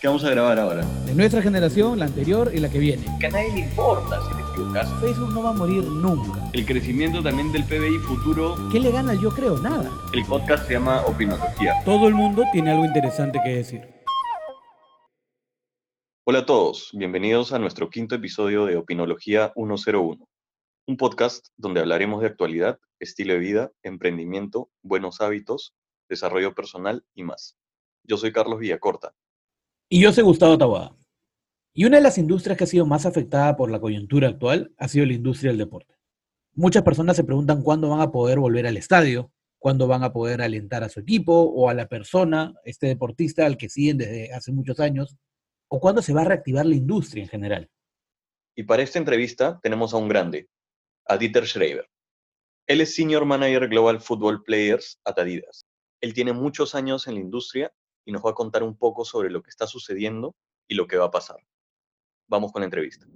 ¿Qué vamos a grabar ahora? De nuestra generación, la anterior y la que viene. Que a nadie le importa si te equivocas. Facebook no va a morir nunca. El crecimiento también del PBI futuro. ¿Qué le gana yo creo? Nada. El podcast se llama Opinología. Todo el mundo tiene algo interesante que decir. Hola a todos, bienvenidos a nuestro quinto episodio de Opinología 101, un podcast donde hablaremos de actualidad, estilo de vida, emprendimiento, buenos hábitos, desarrollo personal y más. Yo soy Carlos Villacorta. Y yo soy Gustavo Taboada. Y una de las industrias que ha sido más afectada por la coyuntura actual ha sido la industria del deporte. Muchas personas se preguntan cuándo van a poder volver al estadio, cuándo van a poder alentar a su equipo o a la persona, este deportista al que siguen desde hace muchos años, o cuándo se va a reactivar la industria en general. Y para esta entrevista tenemos a un grande, a Dieter Schreiber. Él es Senior Manager Global Football Players at Adidas. Él tiene muchos años en la industria y nos va a contar un poco sobre lo que está sucediendo y lo que va a pasar. Vamos con la entrevista.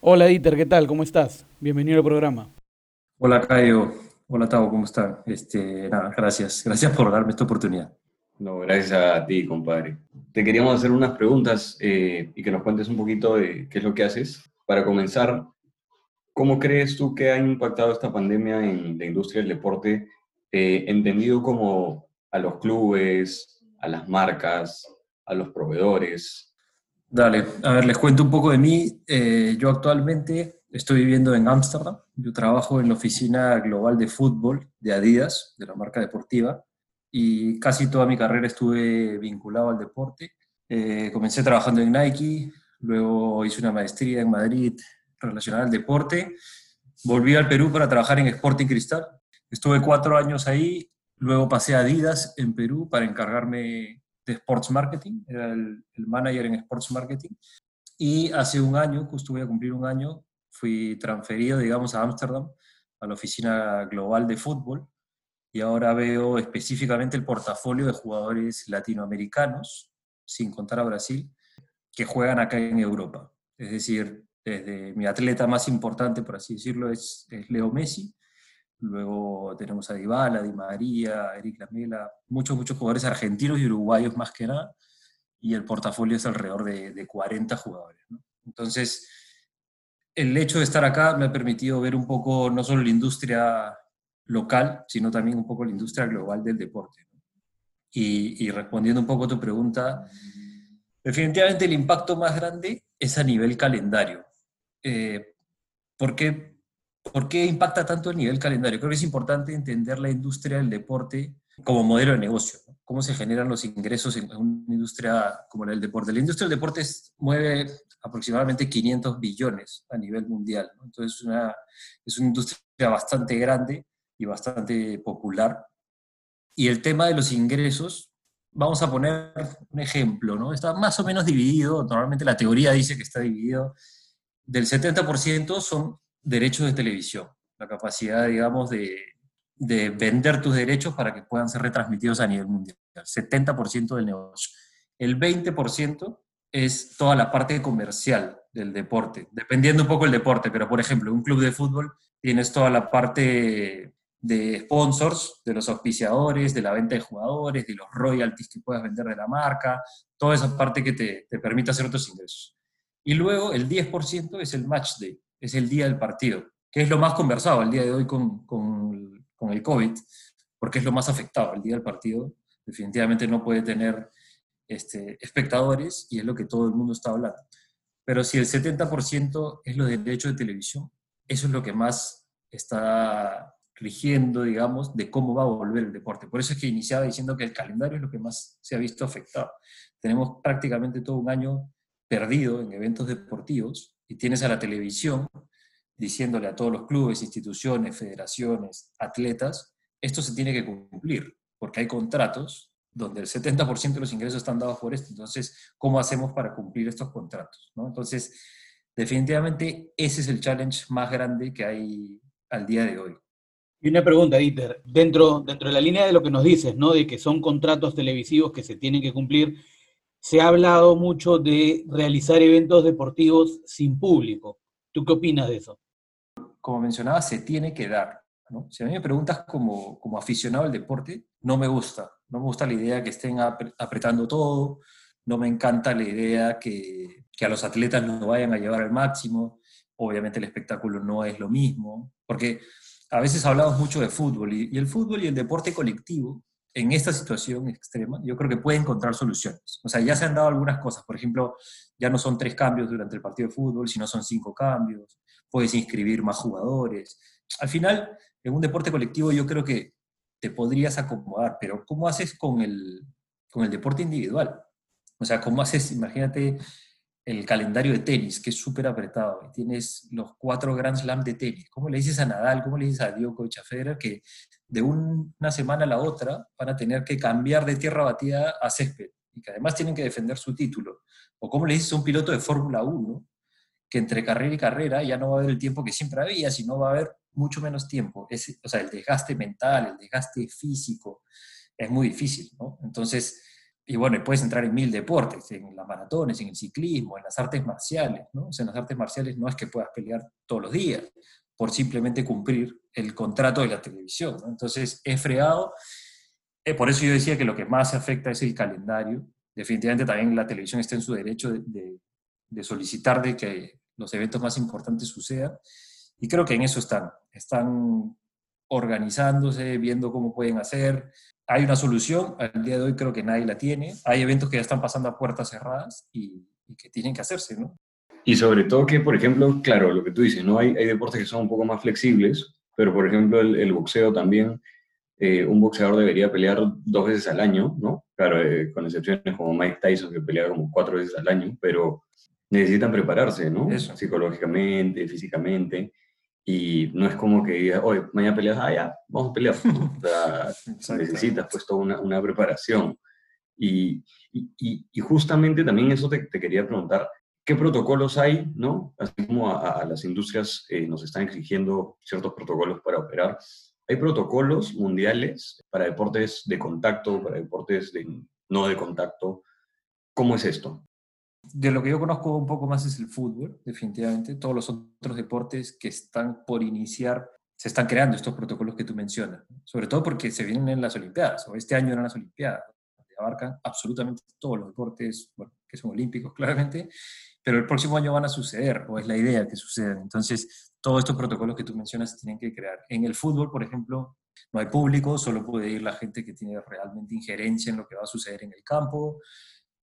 Hola Dieter, ¿qué tal? ¿Cómo estás? Bienvenido al programa. Hola Caio, hola Tavo, ¿cómo están? Este, nada, gracias, gracias por darme esta oportunidad. No, gracias a ti, compadre. Te queríamos hacer unas preguntas eh, y que nos cuentes un poquito de qué es lo que haces. Para comenzar, ¿cómo crees tú que ha impactado esta pandemia en la industria del deporte eh, entendido como a los clubes, a las marcas, a los proveedores. Dale, a ver, les cuento un poco de mí. Eh, yo actualmente estoy viviendo en Ámsterdam. Yo trabajo en la oficina global de fútbol de Adidas, de la marca deportiva, y casi toda mi carrera estuve vinculado al deporte. Eh, comencé trabajando en Nike, luego hice una maestría en Madrid relacionada al deporte, volví al Perú para trabajar en Sporting Cristal, Estuve cuatro años ahí, luego pasé a Adidas en Perú para encargarme de Sports Marketing, era el, manager en Sports Marketing. Y hace un año, justo voy a cumplir un año, fui transferido, digamos, a Ámsterdam, a la oficina global de fútbol, y ahora veo específicamente el portafolio de jugadores latinoamericanos, sin contar a Brasil, que juegan acá en Europa. Es decir, desde mi atleta más importante, por así decirlo, es, es Leo Messi, Luego tenemos a Dybala, Di María, Eric Lamela, muchos, muchos jugadores argentinos y uruguayos más que nada, y el portafolio es alrededor de, de 40 jugadores. Entonces, el hecho de estar acá me ha permitido ver un poco no solo la industria local, sino también un poco la industria global del deporte. Y, y, respondiendo un poco a tu pregunta, definitivamente el impacto más grande es a nivel calendario. Eh, porque ¿Por qué impacta tanto el nivel calendario? Creo que es importante entender la industria del deporte como modelo de negocio, cómo se generan los ingresos en una industria como la del deporte. La industria del deporte mueve aproximadamente 500 billones a nivel mundial, entonces una, es una industria bastante grande y bastante popular. Y el tema de los ingresos, vamos a poner un ejemplo, ¿no? está más o menos dividido, normalmente la teoría dice que está dividido, del 70% son derechos de televisión, la capacidad, digamos, de, de vender tus derechos para que puedan ser retransmitidos a nivel mundial. 70% del negocio. El 20% es toda la parte comercial del deporte, dependiendo un poco el deporte, pero por ejemplo, un club de fútbol tienes toda la parte de sponsors, de los auspiciadores, de la venta de jugadores, de los royalties que puedas vender de la marca, toda esa parte que te, te permite hacer otros ingresos. Y luego el 10% es el match day, es el día del partido, que es lo más conversado el día de hoy con, con, el COVID, porque es lo más afectado. El día del partido definitivamente no puede tener este, espectadores y es lo que todo el mundo está hablando. Pero si el 70% es lo de derecho de televisión, eso es lo que más está rigiendo, digamos, de cómo va a volver el deporte. Por eso es que iniciaba diciendo que el calendario es lo que más se ha visto afectado. Tenemos prácticamente todo un año perdido en eventos deportivos y tienes a la televisión diciéndole a todos los clubes, instituciones, federaciones, atletas, esto se tiene que cumplir, porque hay contratos donde el 70% de los ingresos están dados por esto. Entonces, ¿cómo hacemos para cumplir estos contratos? ¿no? Entonces, definitivamente ese es el challenge más grande que hay al día de hoy. Y una pregunta, Dieter, dentro, dentro de la línea de lo que nos dices, ¿no? De que son contratos televisivos que se tienen que cumplir, se ha hablado mucho de realizar eventos deportivos sin público. ¿Tú qué opinas de eso? Como mencionaba, se tiene que dar. Si a mí me preguntas como, como aficionado al deporte, no me gusta No me gusta la idea que estén apretando todo, no me encanta la idea que, que a los atletas no vayan a llevar al máximo. Obviamente el espectáculo no es lo mismo, porque a veces hablamos mucho de fútbol y, el fútbol y el deporte colectivo en esta situación extrema, yo creo que puede encontrar soluciones. O sea, ya se han dado algunas cosas. Por ejemplo, ya no son tres cambios durante el partido de fútbol, sino son cinco cambios. Puedes inscribir más jugadores. Al final, en un deporte colectivo yo creo que te podrías acomodar, pero ¿cómo haces con el, con el deporte individual? O sea, ¿cómo haces, imagínate, el calendario de tenis, que es súper apretado, tienes los cuatro Grand Slam de tenis. ¿Cómo le dices a Nadal, cómo le dices a Djokovic, a Federer, que de una semana a la otra van a tener que cambiar de tierra batida a césped, y que además tienen que defender su título? O cómo le dices a un piloto de Fórmula 1, que entre carrera y carrera ya no va a haber el tiempo que siempre había, sino va a haber mucho menos tiempo. Es, o sea, el desgaste mental, el desgaste físico, es muy difícil, ¿no? Entonces, y bueno, puedes entrar en mil deportes, en las maratones, en el ciclismo, en las artes marciales, ¿no? O sea, en las artes marciales no es que puedas pelear todos los días por simplemente cumplir el contrato de la televisión. Entonces, es fregado. Eh, por eso yo decía que lo que más afecta es el calendario. Definitivamente también la televisión está en su derecho de, solicitar de que los eventos más importantes sucedan. Y creo que en eso están. Están organizándose, viendo cómo pueden hacer, hay una solución, al día de hoy creo que nadie la tiene. Hay eventos que ya están pasando a puertas cerradas y, que tienen que hacerse, ¿no? Y sobre todo que, por ejemplo, claro, lo que tú dices, ¿no? Hay, hay deportes que son un poco más flexibles, pero por ejemplo el, boxeo también, eh, un boxeador debería pelear dos veces al año, ¿no? Claro, eh, con excepciones como Mike Tyson que pelea como cuatro veces al año, pero necesitan prepararse, ¿no? Psicológicamente, físicamente. Y no es como que digas, oye, mañana peleas, ah, ya, vamos a pelear. O sea, necesitas pues toda una, una preparación. Y, y, y, justamente también eso te, te, quería preguntar, ¿qué protocolos hay, no? Así como a, las industrias eh, nos están exigiendo ciertos protocolos para operar. ¿Hay protocolos mundiales para deportes de contacto, para deportes de, no de contacto? ¿Cómo es esto? de lo que yo conozco un poco más es el fútbol, definitivamente. Todos los otros deportes que están por iniciar, se están creando estos protocolos que tú mencionas, sobre todo porque se vienen en las Olimpiadas, o este año eran las Olimpiadas, abarcan absolutamente todos los deportes, bueno, que son olímpicos claramente, pero el próximo año van a suceder, o es la idea que sucedan. Entonces, todos estos protocolos que tú mencionas se tienen que crear. En el fútbol, por ejemplo, no hay público, solo puede ir la gente que tiene realmente injerencia en lo que va a suceder en el campo.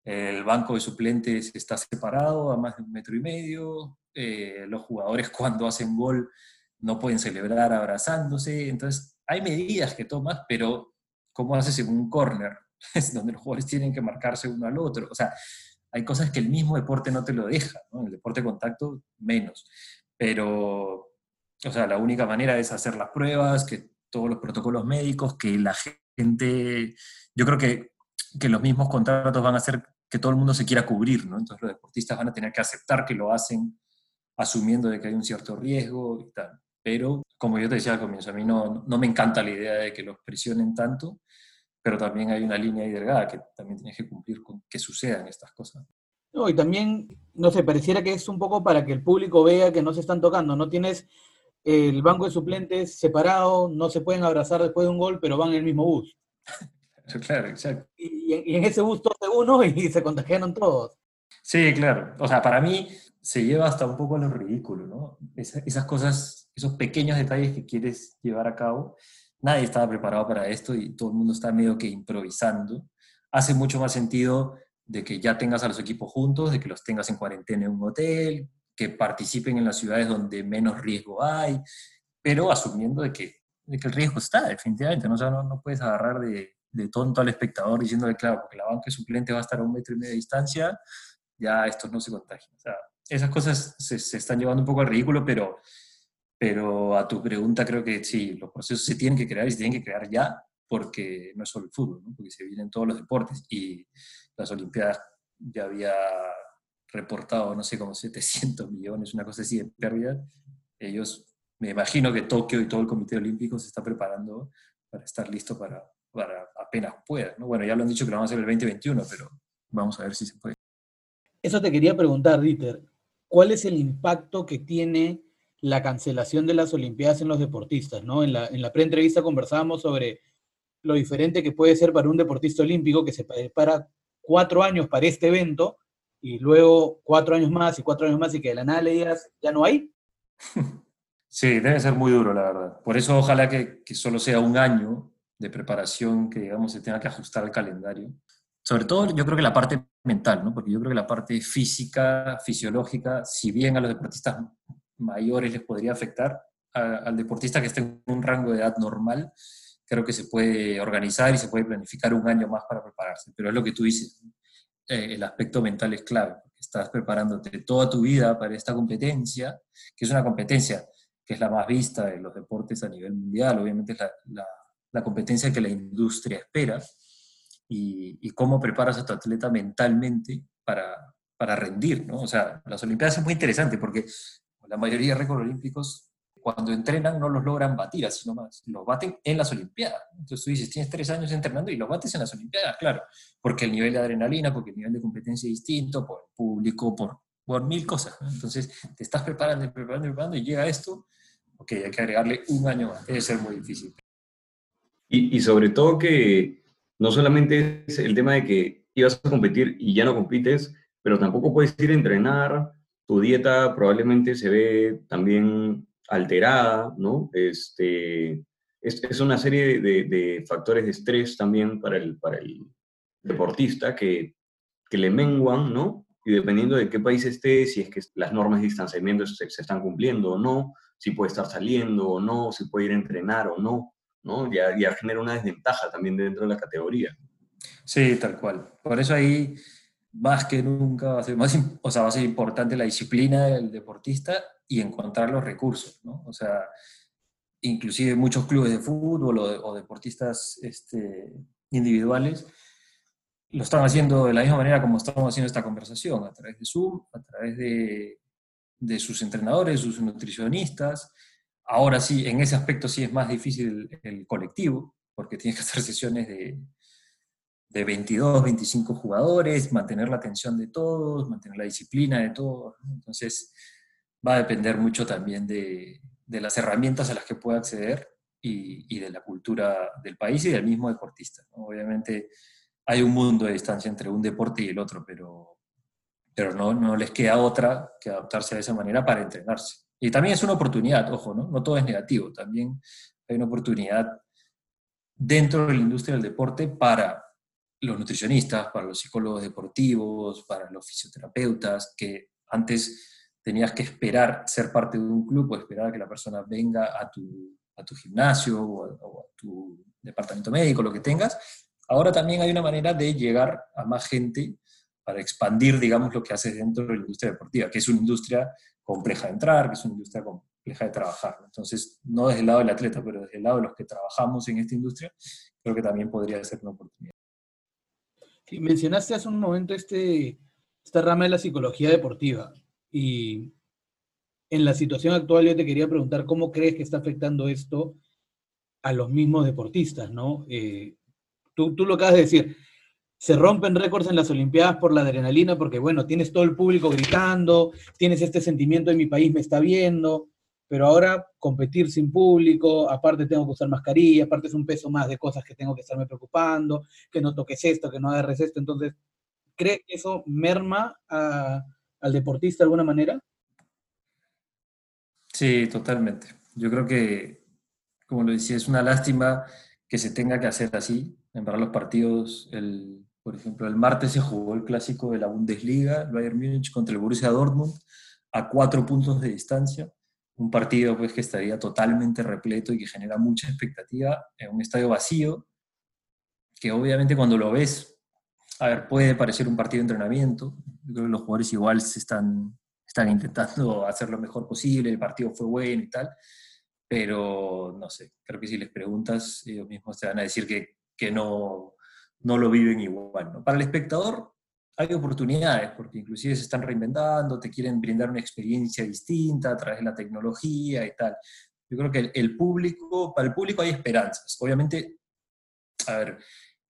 El banco de suplentes está separado a más de un metro y medio. Eh, los jugadores cuando hacen gol no pueden celebrar abrazándose. Entonces, hay medidas que tomas, pero ¿cómo haces en un corner? Es donde los jugadores tienen que marcarse uno al otro. O sea, hay cosas que el mismo deporte no te lo deja, ¿no? El deporte de contacto, menos. Pero, o sea, la única manera es hacer las pruebas, que todos los protocolos médicos, que la gente, yo creo que que los mismos contratos van a hacer que todo el mundo se quiera cubrir, ¿no? Entonces los deportistas van a tener que aceptar que lo hacen asumiendo de que hay un cierto riesgo y tal. Pero, como yo te decía al comienzo, a mí no, no me encanta la idea de que los presionen tanto, pero también hay una línea ahí delgada que también tienes que cumplir con que sucedan estas cosas. No, y también, no sé, pareciera que es un poco para que el público vea que no se están tocando, no tienes el banco de suplentes separado, no se pueden abrazar después de un gol, pero van en el mismo bus. Claro, exacto. Y, en ese gusto de uno y se contagiaron todos. Sí, claro. O sea, para mí se lleva hasta un poco a lo ridículo, ¿no? esas cosas, esos pequeños detalles que quieres llevar a cabo, nadie estaba preparado para esto y todo el mundo está medio que improvisando. Hace mucho más sentido de que ya tengas a los equipos juntos, de que los tengas en cuarentena en un hotel, que participen en las ciudades donde menos riesgo hay, pero asumiendo de que, de que el riesgo está, definitivamente, ¿no? O no, no puedes agarrar de, de tonto al espectador diciéndole, claro, porque la banca suplente va a estar a un metro y medio de distancia, ya estos no se contagian. O sea, esas cosas se, se, están llevando un poco al ridículo, pero, pero a tu pregunta creo que sí, los procesos se tienen que crear y se tienen que crear ya, porque no es solo el fútbol, ¿no? porque se vienen todos los deportes y las Olimpiadas ya había reportado, no sé, como 700 millones, una cosa así de pérdida. Ellos, me imagino que Tokio y todo el Comité Olímpico se está preparando para estar listo para, para apenas pueda. ¿no? Bueno, ya lo han dicho que lo vamos a hacer el 2021, pero vamos a ver si se puede. Eso te quería preguntar, Dieter. ¿Cuál es el impacto que tiene la cancelación de las Olimpiadas en los deportistas? ¿no? En la, en la pre-entrevista conversábamos sobre lo diferente que puede ser para un deportista olímpico que se prepara cuatro años para este evento y luego cuatro años más y cuatro años más y que de la nada le digas, ya no hay. Sí, debe ser muy duro, la verdad. Por eso ojalá que, que solo sea un año de preparación que, digamos, se tenga que ajustar al calendario. Sobre todo, yo creo que la parte mental, ¿no? Porque yo creo que la parte física, fisiológica, si bien a los deportistas mayores les podría afectar, al deportista que esté en un rango de edad normal, creo que se puede organizar y se puede planificar un año más para prepararse. Pero es lo que tú dices, eh, el aspecto mental es clave. Estás preparándote toda tu vida para esta competencia, que es una competencia que es la más vista de los deportes a nivel mundial, obviamente es la, la, competencia que la industria espera, y, y, cómo preparas a tu atleta mentalmente para, para rendir, ¿no? O sea, las Olimpiadas es muy interesante porque la mayoría de récords olímpicos cuando entrenan no los logran batir así nomás, los baten en las Olimpiadas. Entonces tú dices, tienes tres años entrenando y los bates en las Olimpiadas, claro, porque el nivel de adrenalina, porque el nivel de competencia es distinto, por el público, por, por mil cosas. Entonces te estás preparando, preparando, preparando y llega esto, ok, hay que agregarle un año más, debe ser muy difícil. Y, y sobre todo que no solamente es el tema de que ibas a competir y ya no compites, pero tampoco puedes ir a entrenar, tu dieta probablemente se ve también alterada, ¿no? Este, es, una serie de, factores de estrés también para el, deportista que, le menguan, ¿no? Y dependiendo de qué país esté, si es que las normas de distanciamiento se, se, están cumpliendo o no, si puede estar saliendo o no, si puede ir a entrenar o no, ¿no? Ya, ya genera una desventaja también dentro de la categoría. Sí, tal cual. Por eso ahí más que nunca va a ser, más, o sea, va a ser importante la disciplina del deportista y encontrar los recursos, ¿no? O sea, inclusive muchos clubes de fútbol o, deportistas este, individuales lo están haciendo de la misma manera como estamos haciendo esta conversación, a través de Zoom, a través de, de sus entrenadores, sus nutricionistas. Ahora sí, en ese aspecto sí es más difícil el colectivo, porque tienes que hacer sesiones de, de 22, 25 jugadores, mantener la atención de todos, mantener la disciplina de todos. Entonces, va a depender mucho también de, de, las herramientas a las que pueda acceder y, y, de la cultura del país y del mismo deportista. Obviamente, hay un mundo de distancia entre un deporte y el otro, pero, pero no, no les queda otra que adaptarse de esa manera para entrenarse. Y también es una oportunidad, ojo, ¿no? No todo es negativo, también hay una oportunidad dentro de la industria del deporte para los nutricionistas, para los psicólogos deportivos, para los fisioterapeutas, que antes tenías que esperar ser parte de un club o esperar a que la persona venga a tu, a tu gimnasio o a, tu departamento médico, lo que tengas. Ahora también hay una manera de llegar a más gente para expandir, digamos, lo que haces dentro de la industria deportiva, que es una industria compleja de entrar, que es una industria compleja de trabajar. Entonces, no desde el lado del atleta, pero desde el lado de los que trabajamos en esta industria, creo que también podría ser una oportunidad mencionaste hace un momento este, esta rama de la psicología deportiva y en la situación actual yo te quería preguntar cómo crees que está afectando esto a los mismos deportistas, ¿no? Eh, tú, tú lo acabas de decir, se rompen récords en las Olimpiadas por la adrenalina porque, bueno, tienes todo el público gritando, tienes este sentimiento de mi país me está viendo, pero ahora competir sin público, aparte tengo que usar mascarilla, aparte es un peso más de cosas que tengo que estarme preocupando, que no toques esto, que no agarres esto, entonces, ¿cree que eso merma al deportista de alguna manera? Sí, totalmente. Yo creo que, como lo decía, es una lástima que se tenga que hacer así, en verdad los partidos, el, por ejemplo, el martes se jugó el clásico de la Bundesliga, el Bayern Múnich contra el Borussia Dortmund, a cuatro puntos de distancia un partido pues, que estaría totalmente repleto y que genera mucha expectativa en un estadio vacío, que obviamente cuando lo ves, a ver, puede parecer un partido de entrenamiento, creo que los jugadores igual se están, están intentando hacer lo mejor posible, el partido fue bueno y tal, pero no sé, creo que si les preguntas, ellos mismos te van a decir que, que no, no lo viven igual. ¿no? Para el espectador, hay oportunidades, porque inclusive se están reinventando, te quieren brindar una experiencia distinta a través de la tecnología y tal. Yo creo que el, público, para el público hay esperanzas. Obviamente, a ver,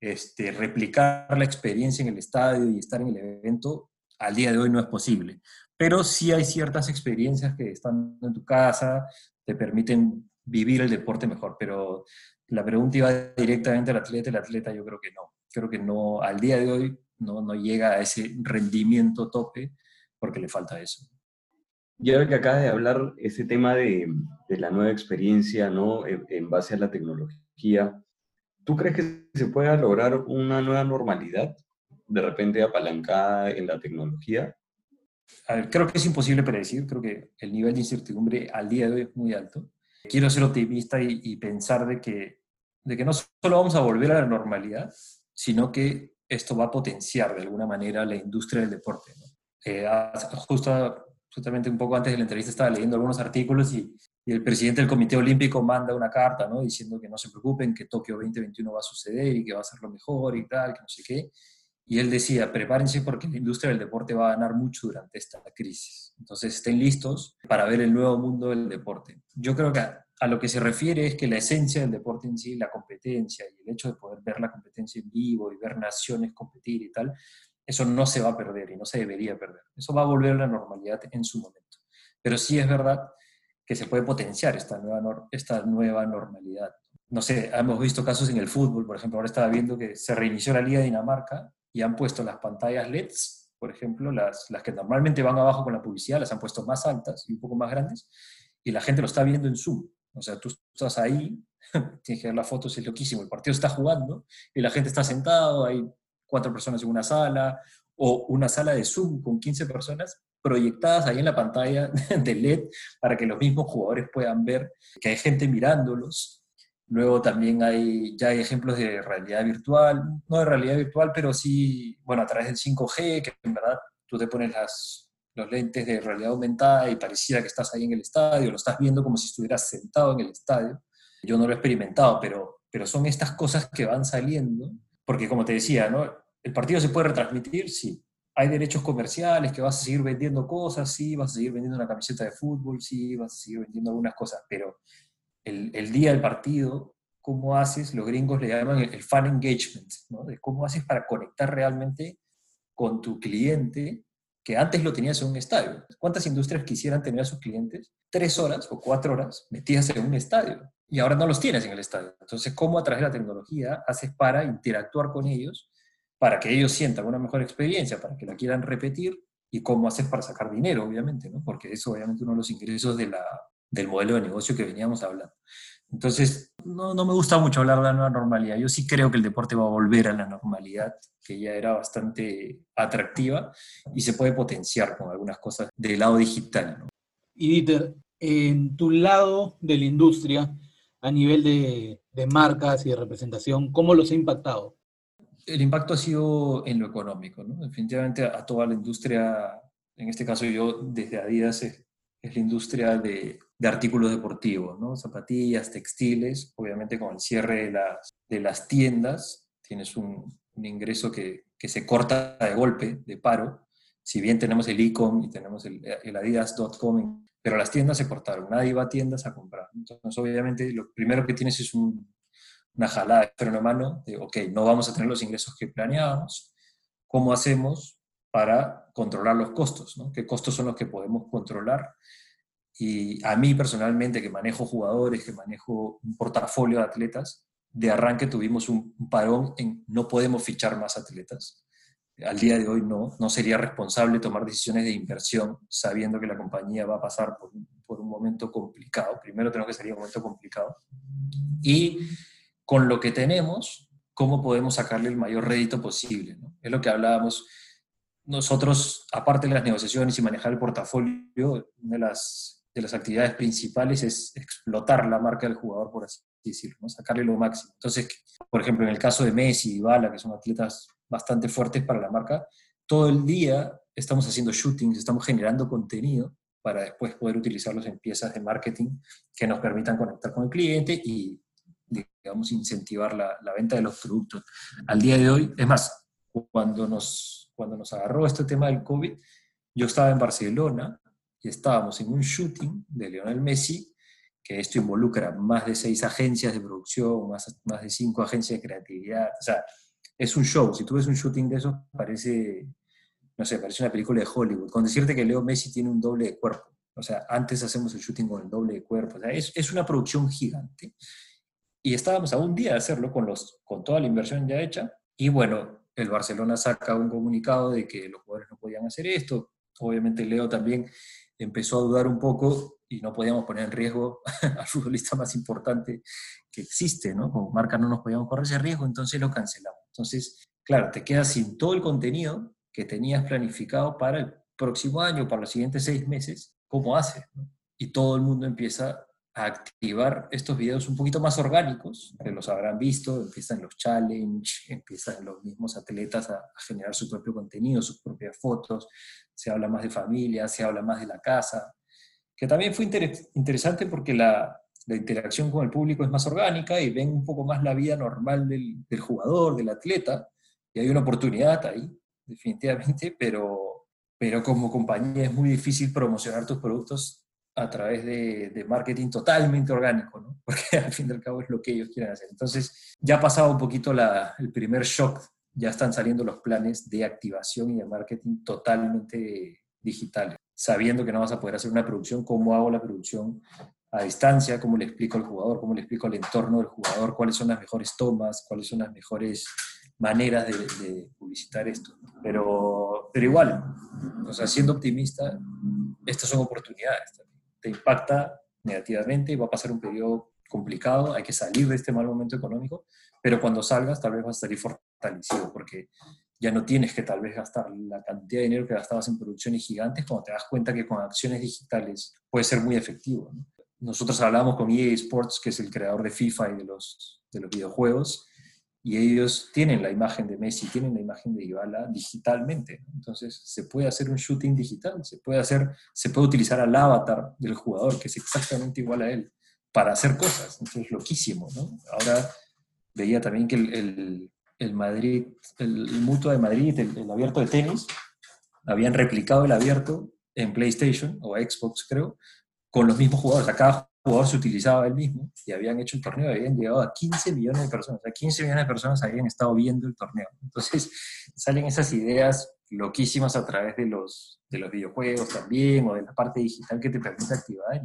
este, replicar la experiencia en el estadio y estar en el evento al día de hoy no es posible. Pero sí hay ciertas experiencias que están en tu casa, te permiten vivir el deporte mejor. Pero la pregunta iba directamente al atleta, el atleta yo creo que no. Creo que no, al día de hoy no, no llega a ese rendimiento tope porque le falta eso. Y ahora que acabas de hablar ese tema de, de la nueva experiencia, ¿no? En, en, base a la tecnología, ¿tú crees que se pueda lograr una nueva normalidad de repente apalancada en la tecnología? A ver, creo que es imposible predecir, creo que el nivel de incertidumbre al día de hoy es muy alto. Quiero ser optimista y, y pensar de que, de que no solo vamos a volver a la normalidad, sino que esto va a potenciar de alguna manera la industria del deporte. ¿no? Eh, justo, justamente un poco antes de la entrevista estaba leyendo algunos artículos y, y, el presidente del Comité Olímpico manda una carta ¿no? diciendo que no se preocupen, que Tokio 2021 va a suceder y que va a ser lo mejor y tal, que no sé qué. Y él decía, prepárense porque la industria del deporte va a ganar mucho durante esta crisis. Entonces estén listos para ver el nuevo mundo del deporte. Yo creo que a, lo que se refiere es que la esencia del deporte en sí, la competencia y el hecho de poder ver la competencia en vivo y ver naciones competir y tal, eso no se va a perder y no se debería perder. Eso va a volver a la normalidad en su momento. Pero sí es verdad que se puede potenciar esta nueva, esta nueva normalidad. No sé, hemos visto casos en el fútbol, por ejemplo, ahora estaba viendo que se reinició la Liga de Dinamarca y han puesto las pantallas LEDs, por ejemplo, las, las que normalmente van abajo con la publicidad, las han puesto más altas y un poco más grandes, y la gente lo está viendo en Zoom. O sea, tú estás ahí, tienes que ver las fotos, es loquísimo. El partido está jugando y la gente está sentado, hay cuatro personas en una sala, o una sala de Zoom con 15 personas proyectadas ahí en la pantalla de LED para que los mismos jugadores puedan ver que hay gente mirándolos Luego también hay, ya hay ejemplos de realidad virtual, no de realidad virtual, pero sí, bueno, a través del 5G, que en verdad tú te pones las, los lentes de realidad aumentada y pareciera que estás ahí en el estadio, lo estás viendo como si estuvieras sentado en el estadio. Yo no lo he experimentado, pero, pero son estas cosas que van saliendo, porque como te decía, ¿no? ¿El partido se puede retransmitir? Sí. ¿Hay derechos comerciales que vas a seguir vendiendo cosas? Sí. ¿Vas a seguir vendiendo una camiseta de fútbol? Sí. ¿Vas a seguir vendiendo algunas cosas? Pero el, el día del partido, ¿cómo haces? Los gringos le llaman el, el fan engagement, ¿no? De cómo haces para conectar realmente con tu cliente que antes lo tenías en un estadio. ¿Cuántas industrias quisieran tener a sus clientes tres horas o cuatro horas metidas en un estadio? Y ahora no los tienes en el estadio. Entonces, ¿cómo a través de la tecnología haces para interactuar con ellos, para que ellos sientan una mejor experiencia, para que la quieran repetir? ¿Y cómo haces para sacar dinero, obviamente? ¿no? Porque eso obviamente uno de los ingresos del modelo de negocio que veníamos hablando. Entonces, no, no, me gusta mucho hablar de la nueva normalidad. Yo sí creo que el deporte va a volver a la normalidad, que ya era bastante atractiva y se puede potenciar con algunas cosas del lado digital. ¿no? Y Dieter, en tu lado de la industria, a nivel de, de marcas y de representación, ¿cómo los ha impactado? El impacto ha sido en lo económico, ¿no? Definitivamente a toda la industria, en este caso yo desde Adidas es, es la industria de de artículos deportivos, ¿no? zapatillas, textiles, obviamente con el cierre de las, de las tiendas tienes un, ingreso que, que, se corta de golpe, de paro, si bien tenemos el e-com y tenemos el, el adidas.com, pero las tiendas se cortaron, nadie va a tiendas a comprar. Entonces, obviamente, lo primero que tienes es un, una jalada de freno mano de, ok, no vamos a tener los ingresos que planeábamos, ¿cómo hacemos para controlar los costos? ¿Qué costos son los que podemos controlar? Y a mí personalmente, que manejo jugadores, que manejo un portafolio de atletas, de arranque tuvimos un, parón en no podemos fichar más atletas. Al día de hoy no, no sería responsable tomar decisiones de inversión sabiendo que la compañía va a pasar por, por un momento complicado. Primero tenemos que salir un momento complicado. Y con lo que tenemos, ¿cómo podemos sacarle el mayor rédito posible? ¿no? Es lo que hablábamos. Nosotros, aparte de las negociaciones y manejar el portafolio, una de las de las actividades principales es explotar la marca del jugador, por así decirlo, sacarle lo máximo. Entonces, por ejemplo, en el caso de Messi y Bala, que son atletas bastante fuertes para la marca, todo el día estamos haciendo shootings, estamos generando contenido para después poder utilizarlos en piezas de marketing que nos permitan conectar con el cliente y, digamos, incentivar la, la venta de los productos. Al día de hoy, es más, cuando nos, cuando nos agarró este tema del COVID, yo estaba en Barcelona y estábamos en un shooting de Lionel Messi, que esto involucra más de seis agencias de producción, más, más de cinco agencias de creatividad, o sea, es un show, si tú ves un shooting de eso, parece, no sé, parece una película de Hollywood, con decirte que Leo Messi tiene un doble de cuerpo, o sea, antes hacemos el shooting con el doble de cuerpo, o sea, es, es una producción gigante. y estábamos a un día de hacerlo con, los, con toda la inversión ya hecha. Y bueno, el Barcelona saca un comunicado de que los jugadores no podían hacer esto. Obviamente Leo también empezó a dudar un poco y no podíamos poner en riesgo al futbolista más importante que existe, ¿no? Como marca no nos podíamos correr ese riesgo, entonces lo cancelamos. Entonces, claro, te quedas sin todo el contenido que tenías planificado para el próximo año, para los siguientes seis meses, ¿cómo haces? Y todo el mundo empieza a activar estos videos un poquito más orgánicos, que los habrán visto, empiezan los challenge, empiezan los mismos atletas a, a, generar su propio contenido, sus propias fotos, se habla más de familia, se habla más de la casa, que también fue interesante porque la, la, interacción con el público es más orgánica y ven un poco más la vida normal del, del jugador, del atleta, y hay una oportunidad ahí, definitivamente, pero, pero como compañía es muy difícil promocionar tus productos a través de, de, marketing totalmente orgánico, ¿no? porque al fin y al cabo es lo que ellos quieren hacer. Entonces, ya ha pasado un poquito la, el primer shock, ya están saliendo los planes de activación y de marketing totalmente digitales, sabiendo que no vas a poder hacer una producción, cómo hago la producción a distancia, cómo le explico al jugador, cómo le explico al entorno del jugador, cuáles son las mejores tomas, cuáles son las mejores maneras de, de publicitar esto. Pero, pero igual, o sea, siendo optimista, estas son oportunidades. Te impacta negativamente, va a pasar un periodo complicado, hay que salir de este mal momento económico, pero cuando salgas tal vez vas a salir fortalecido porque ya no tienes que tal vez gastar la cantidad de dinero que gastabas en producciones gigantes cuando te das cuenta que con acciones digitales puede ser muy efectivo. ¿no? Nosotros hablamos con EA Sports, que es el creador de FIFA y de los, de los videojuegos, y ellos tienen la imagen de Messi, tienen la imagen de Ibala digitalmente. Entonces, se puede hacer un shooting digital, se puede, hacer, se puede utilizar al avatar del jugador, que es exactamente igual a él, para hacer cosas. Entonces, loquísimo, ¿no? Ahora veía también que el, el, Madrid, el, el, de Madrid, el, abierto de tenis, habían replicado el abierto en PlayStation o Xbox, creo, con los mismos jugadores. Jugador se utilizaba el mismo y habían hecho el torneo y habían llegado a 15 millones de personas. O sea, 15 millones de personas habían estado viendo el torneo. Entonces salen esas ideas loquísimas a través de los, de los videojuegos también o de la parte digital que te permite activar.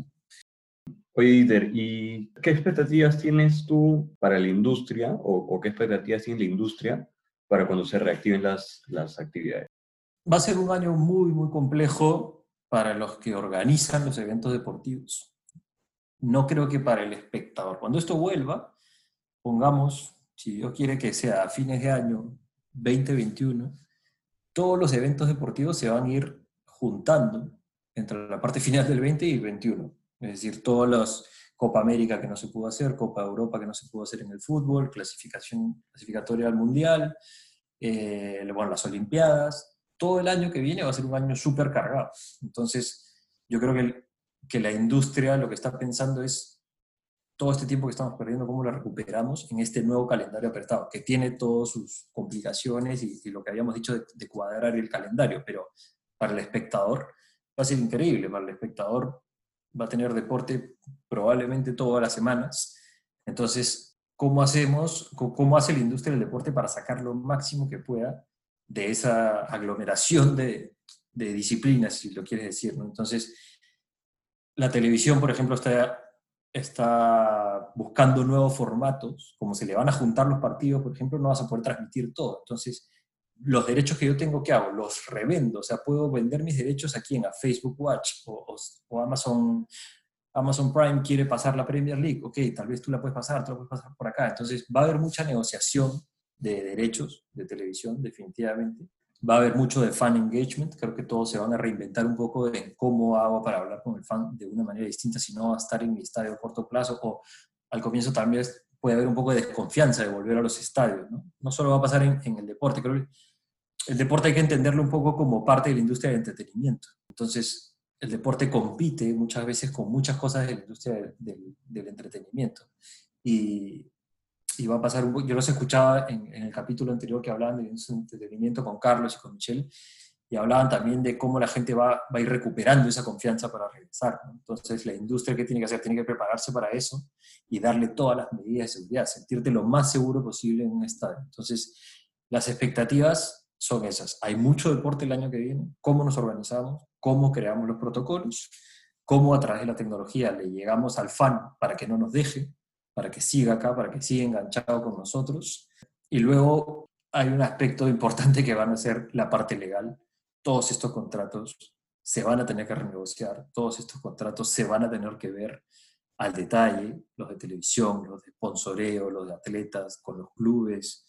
Oye, Dieter, ¿y qué expectativas tienes tú para la industria o, o, qué expectativas tiene la industria para cuando se reactiven las, las actividades? Va a ser un año muy, muy complejo para los que organizan los eventos deportivos no creo que para el espectador. Cuando esto vuelva, pongamos, si Dios quiere que sea a fines de año 2021, todos los eventos deportivos se van a ir juntando entre la parte final del 20 y el 21. Es decir, todas las Copa América que no se pudo hacer, Copa Europa que no se pudo hacer en el fútbol, clasificación clasificatoria al Mundial, eh, bueno, las Olimpiadas, todo el año que viene va a ser un año súper cargado. Entonces, yo creo que que la industria lo que está pensando es todo este tiempo que estamos perdiendo, cómo lo recuperamos en este nuevo calendario apretado, que tiene todas sus complicaciones y, y lo que habíamos dicho de, de, cuadrar el calendario, pero para el espectador va a ser increíble, para el espectador va a tener deporte probablemente todas las semanas. Entonces, ¿cómo hacemos, cómo hace la industria del deporte para sacar lo máximo que pueda de esa aglomeración de, de disciplinas, si lo quieres decir? ¿no? Entonces, la televisión, por ejemplo, está, está buscando nuevos formatos, como se le van a juntar los partidos, por ejemplo, no vas a poder transmitir todo. Entonces, los derechos que yo tengo, ¿qué hago? Los revendo, o sea, puedo vender mis derechos aquí en a Facebook Watch o, o, o Amazon, Amazon Prime quiere pasar la Premier League, ok, tal vez tú la puedes pasar, tú la puedes pasar por acá. Entonces, va a haber mucha negociación de derechos de televisión, definitivamente va a haber mucho de fan engagement, creo que todos se van a reinventar un poco de cómo hago para hablar con el fan de una manera distinta, si no va a estar en mi estadio a corto plazo, o al comienzo también puede haber un poco de desconfianza de volver a los estadios, ¿no? No solo va a pasar en, en el deporte, creo que el deporte hay que entenderlo un poco como parte de la industria del entretenimiento. Entonces, el deporte compite muchas veces con muchas cosas de la industria del, del, del entretenimiento. Y, y va a pasar un yo los escuchaba en, en, el capítulo anterior que hablaban de entretenimiento con Carlos y con Michelle, y hablaban también de cómo la gente va, va a ir recuperando esa confianza para regresar. ¿no? Entonces, la industria que tiene que hacer, tiene que prepararse para eso y darle todas las medidas de seguridad, sentirte lo más seguro posible en un estadio. Entonces, las expectativas son esas. Hay mucho deporte el año que viene, cómo nos organizamos, cómo creamos los protocolos, cómo a través de la tecnología le llegamos al fan para que no nos deje, para que siga acá, para que siga enganchado con nosotros. Y luego hay un aspecto importante que van a ser la parte legal. Todos estos contratos se van a tener que renegociar, todos estos contratos se van a tener que ver al detalle, los de televisión, los de sponsoreo, los de atletas, con los clubes.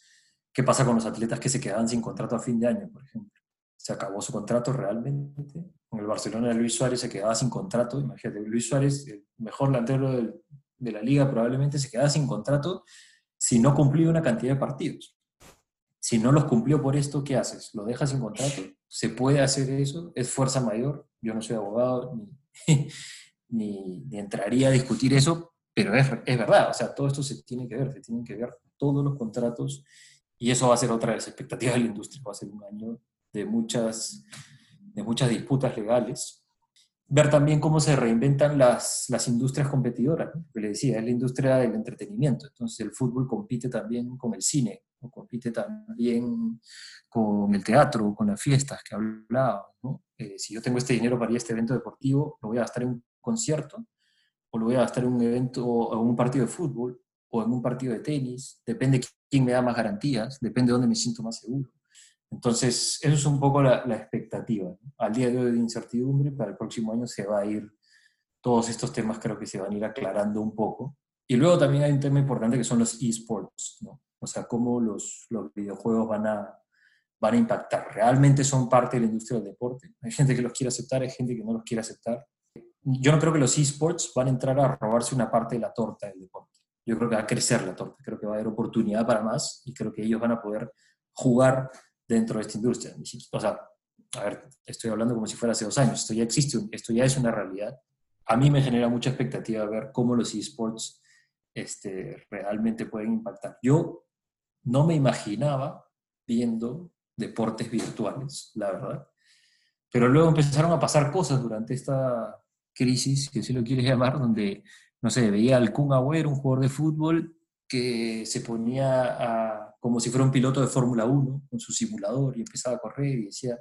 ¿Qué pasa con los atletas que se quedan sin contrato a fin de año, por ejemplo? Se acabó su contrato realmente. En el Barcelona Luis Suárez se quedaba sin contrato. Imagínate, Luis Suárez, el mejor delantero de la liga, probablemente se quedaba sin contrato si no cumplía una cantidad de partidos. Si no los cumplió por esto, ¿qué haces? ¿Lo dejas sin contrato? ¿Se puede hacer eso? ¿Es fuerza mayor? Yo no soy abogado ni, ni, entraría a discutir eso, pero es, es, verdad, o sea, todo esto se tiene que ver, se tienen que ver todos los contratos y eso va a ser otra de las expectativas de la industria, va a ser un año de muchas, de muchas disputas legales. Ver también cómo se reinventan las, las industrias competidoras, que le decía, es la industria del entretenimiento, entonces el fútbol compite también con el cine, compite también con el teatro, con las fiestas que hablaba. ¿no? Eh, si yo tengo este dinero para ir a este evento deportivo, lo voy a gastar en un concierto, o lo voy a gastar en un evento, en un partido de fútbol, o en un partido de tenis, depende quién me da más garantías, depende de dónde me siento más seguro. Entonces, eso es un poco la, expectativa. Al día de hoy de incertidumbre, para el próximo año se va a ir, todos estos temas creo que se van a ir aclarando un poco. Y luego también hay un tema importante que son los esports, ¿no? O sea, cómo los, los videojuegos van a, van a impactar. Realmente son parte de la industria del deporte. Hay gente que los quiere aceptar, hay gente que no los quiere aceptar yo no creo que los esports van a entrar a robarse una parte de la torta del deporte. Yo creo que va a crecer la torta, creo que va a haber oportunidad para más y creo que ellos van a poder jugar dentro de esta industria. O sea, a ver, estoy hablando como si fuera hace dos años, esto ya existe, esto ya es una realidad. A mí me genera mucha expectativa ver cómo los esports este, realmente pueden impactar. Yo no me imaginaba viendo deportes virtuales, la verdad. Pero luego empezaron a pasar cosas durante esta crisis, que si lo quieres llamar, donde, no sé, veía al Kun Agüero, un jugador de fútbol, que se ponía como si fuera un piloto de Fórmula 1 con su simulador y empezaba a correr y decía,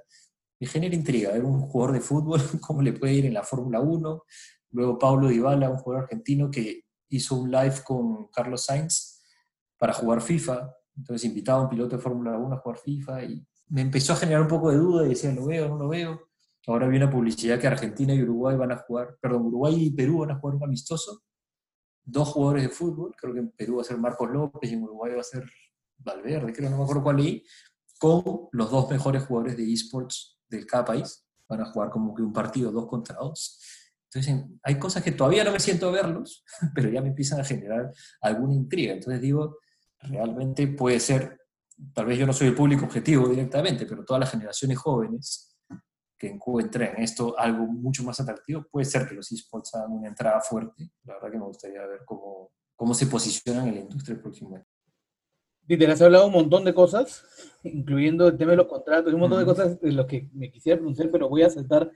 me genera intriga ver un jugador de fútbol, cómo le puede ir en la Fórmula 1. Luego Pablo Dybala, un jugador argentino que hizo un live con Carlos Sainz para jugar FIFA. Entonces invitaba a un piloto de Fórmula 1 a jugar FIFA y me empezó a generar un poco de duda y decía, ¿lo veo no lo veo? Ahora vi una publicidad que Argentina y Uruguay van a jugar, perdón, Uruguay y Perú van a jugar un amistoso. Dos jugadores de fútbol, creo que en Perú va a ser Marcos López y en Uruguay va a ser Valverde, creo, no me acuerdo cuál leí, con los dos mejores jugadores de esports del cada país. Van a jugar como que un partido dos contra dos. Entonces, hay cosas que todavía no me siento a verlos, pero ya me empiezan a generar alguna intriga. Entonces digo, realmente puede ser, tal vez yo no soy el público objetivo directamente, pero todas las generaciones jóvenes que encuentren esto algo mucho más atractivo, puede ser que los esports hagan una entrada fuerte. La verdad que me gustaría ver cómo, cómo se posicionan en la industria el próximo año. Dieter, has hablado un montón de cosas, incluyendo el tema de los contratos, un montón de cosas de lo que me quisiera pronunciar, pero voy a saltar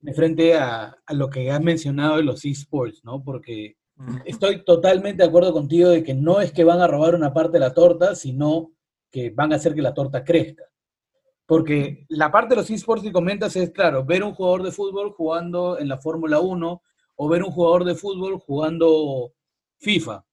de frente a, a lo que has mencionado de los esports, ¿no? Porque estoy totalmente de acuerdo contigo de que no es que van a robar una parte de la torta, sino que van a hacer que la torta crezca. Porque la parte de los esports que comentas es, claro, ver un jugador de fútbol jugando en la Fórmula 1 o ver un jugador de fútbol jugando FIFA.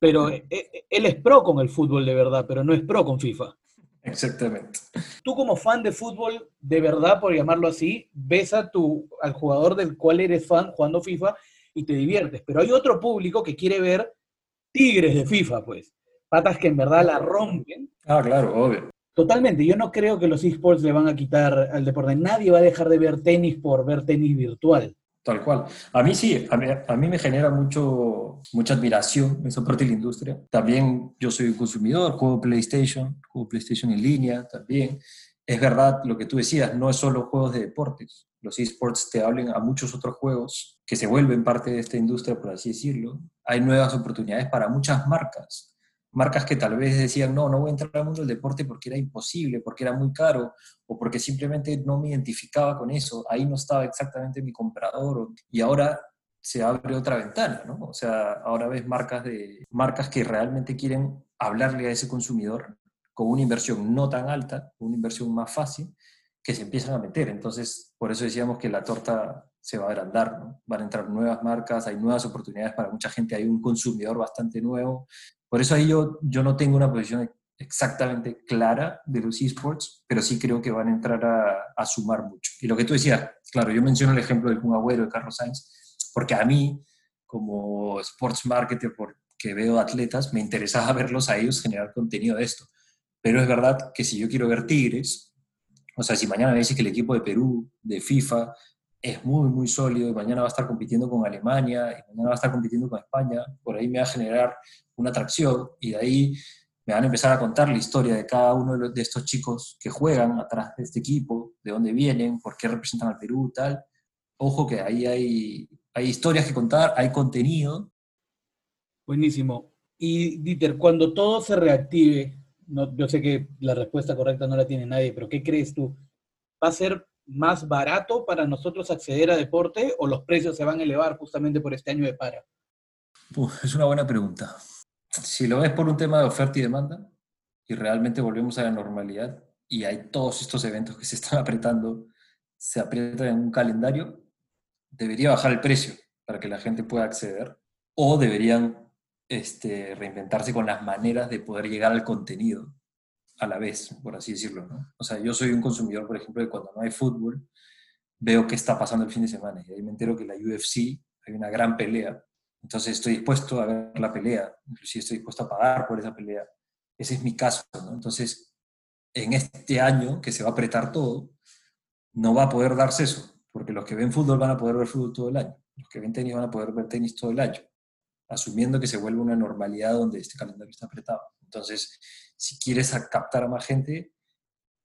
Pero e, e, él es pro con el fútbol de verdad, pero no es pro con FIFA. Exactamente. Tú como fan de fútbol, de verdad, por llamarlo así, ves a tu, al jugador del cual eres fan jugando FIFA y te diviertes. Pero hay otro público que quiere ver tigres de FIFA, pues. Patas que en verdad la rompen. Ah, claro, obvio. Totalmente, yo no creo que los esports le van a quitar al deporte. Nadie va a dejar de ver tenis por ver tenis virtual. Tal cual. A mí sí, a mí, me genera mucho, mucha admiración esa parte de la industria. También yo soy un consumidor, juego PlayStation, juego PlayStation en línea también. Es verdad lo que tú decías, no es solo juegos de deportes. Los esports te hablan a muchos otros juegos que se vuelven parte de esta industria, por así decirlo. Hay nuevas oportunidades para muchas marcas marcas que tal vez decían, no, no voy a entrar al mundo del deporte porque era imposible, porque era muy caro, o porque simplemente no me identificaba con eso, ahí no estaba exactamente mi comprador, y ahora se abre otra ventana, ¿no? O sea, ahora ves marcas, de, marcas que realmente quieren hablarle a ese consumidor con una inversión no tan alta, una inversión más fácil, que se empiezan a meter. Entonces, por eso decíamos que la torta se va a agrandar, ¿no? Van a entrar nuevas marcas, hay nuevas oportunidades para mucha gente, hay un consumidor bastante nuevo. Por eso ahí yo, yo no tengo una posición exactamente clara de los esports, pero sí creo que van a entrar a, sumar mucho. Y lo que tú decías, claro, yo menciono el ejemplo del Kun Agüero, de Carlos Sainz, porque a mí, como sports marketer, porque veo atletas, me interesaba verlos a ellos generar contenido de esto. Pero es verdad que si yo quiero ver Tigres, o sea, si mañana me dice que el equipo de Perú, de FIFA, es muy, muy sólido y mañana va a estar compitiendo con Alemania y mañana va a estar compitiendo con España, por ahí me va a generar una atracción y de ahí me van a empezar a contar la historia de cada uno de estos chicos que juegan atrás de este equipo, de dónde vienen, por qué representan al Perú, tal. Ojo que ahí hay, hay historias que contar, hay contenido. Buenísimo. Y Dieter, cuando todo se reactive, no, yo sé que la respuesta correcta no la tiene nadie, pero ¿qué crees tú? ¿Va a ser más barato para nosotros acceder a deporte o los precios se van a elevar justamente por este año de para? es una buena pregunta. Si lo ves por un tema de oferta y demanda y realmente volvemos a la normalidad y hay todos estos eventos que se están apretando, se aprietan en un calendario, debería bajar el precio para que la gente pueda acceder o deberían este, reinventarse con las maneras de poder llegar al contenido a la vez, por así decirlo. ¿no? O sea, yo soy un consumidor, por ejemplo, de cuando no hay fútbol, veo qué está pasando el fin de semana y ahí me entero que la UFC hay una gran pelea. Entonces estoy dispuesto a ver la pelea, inclusive estoy dispuesto a pagar por esa pelea. Ese es mi caso. ¿no? Entonces, en este año que se va a apretar todo, no va a poder darse eso, porque los que ven fútbol van a poder ver fútbol todo el año, los que ven tenis van a poder ver tenis todo el año, asumiendo que se vuelve una normalidad donde este calendario está apretado. Entonces, si quieres captar a más gente,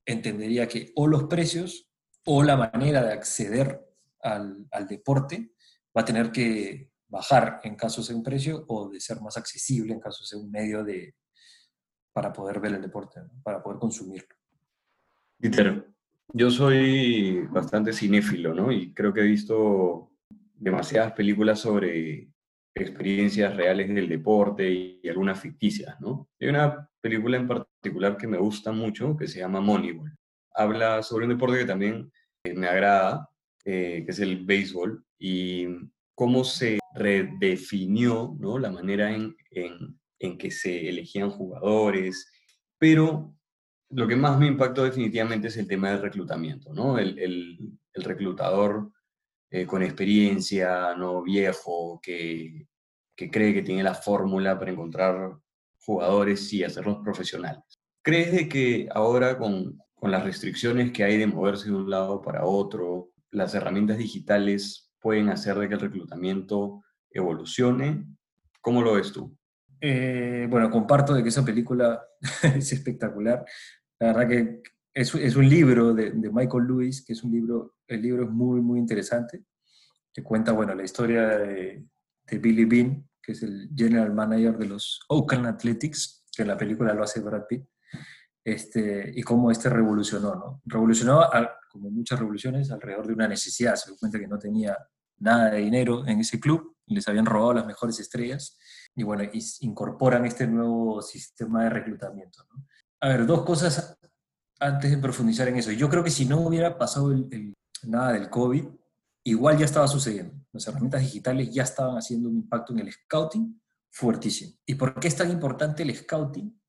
entendería que o los precios o la manera de acceder al, deporte va a tener que bajar en caso sea un precio o de ser más accesible en caso sea un medio de, para poder ver el deporte, para poder consumirlo. Peter, yo soy bastante cinéfilo, ¿no? Y creo que he visto demasiadas películas sobre experiencias reales del deporte y, algunas ficticias, ¿no? Hay una película en particular que me gusta mucho que se llama Moneyball. Habla sobre un deporte que también me agrada, eh, que es el béisbol, y cómo se redefinió la manera en, que se elegían jugadores, pero lo que más me impactó definitivamente es el tema del reclutamiento, ¿no? El, reclutador eh, con experiencia, no viejo, que, que cree que tiene la fórmula para encontrar jugadores y hacerlos profesionales. ¿Crees de que ahora con, con las restricciones que hay de moverse de un lado para otro, las herramientas digitales pueden hacer de que el reclutamiento evolucione? ¿Cómo lo ves tú? Eh, bueno, comparto de que esa película es espectacular. La verdad que es, es un libro de, de, Michael Lewis, que es un libro, el libro es muy, muy interesante, que cuenta, bueno, la historia de, de Billy Bean, que es el general manager de los Oakland Athletics, que en la película lo hace Brad Pitt, este, y cómo este revolucionó, ¿no? Revolucionó, como muchas revoluciones, alrededor de una necesidad. Se dio cuenta que no tenía nada de dinero en ese club, les habían robado las mejores estrellas, y bueno, incorporan este nuevo sistema de reclutamiento, ¿no? A ver, dos cosas antes de profundizar en eso. Yo creo que si no hubiera pasado nada del COVID, igual ya estaba sucediendo. Las herramientas digitales ya estaban haciendo un impacto en el scouting fuertísimo. ¿Y por qué es tan importante el scouting?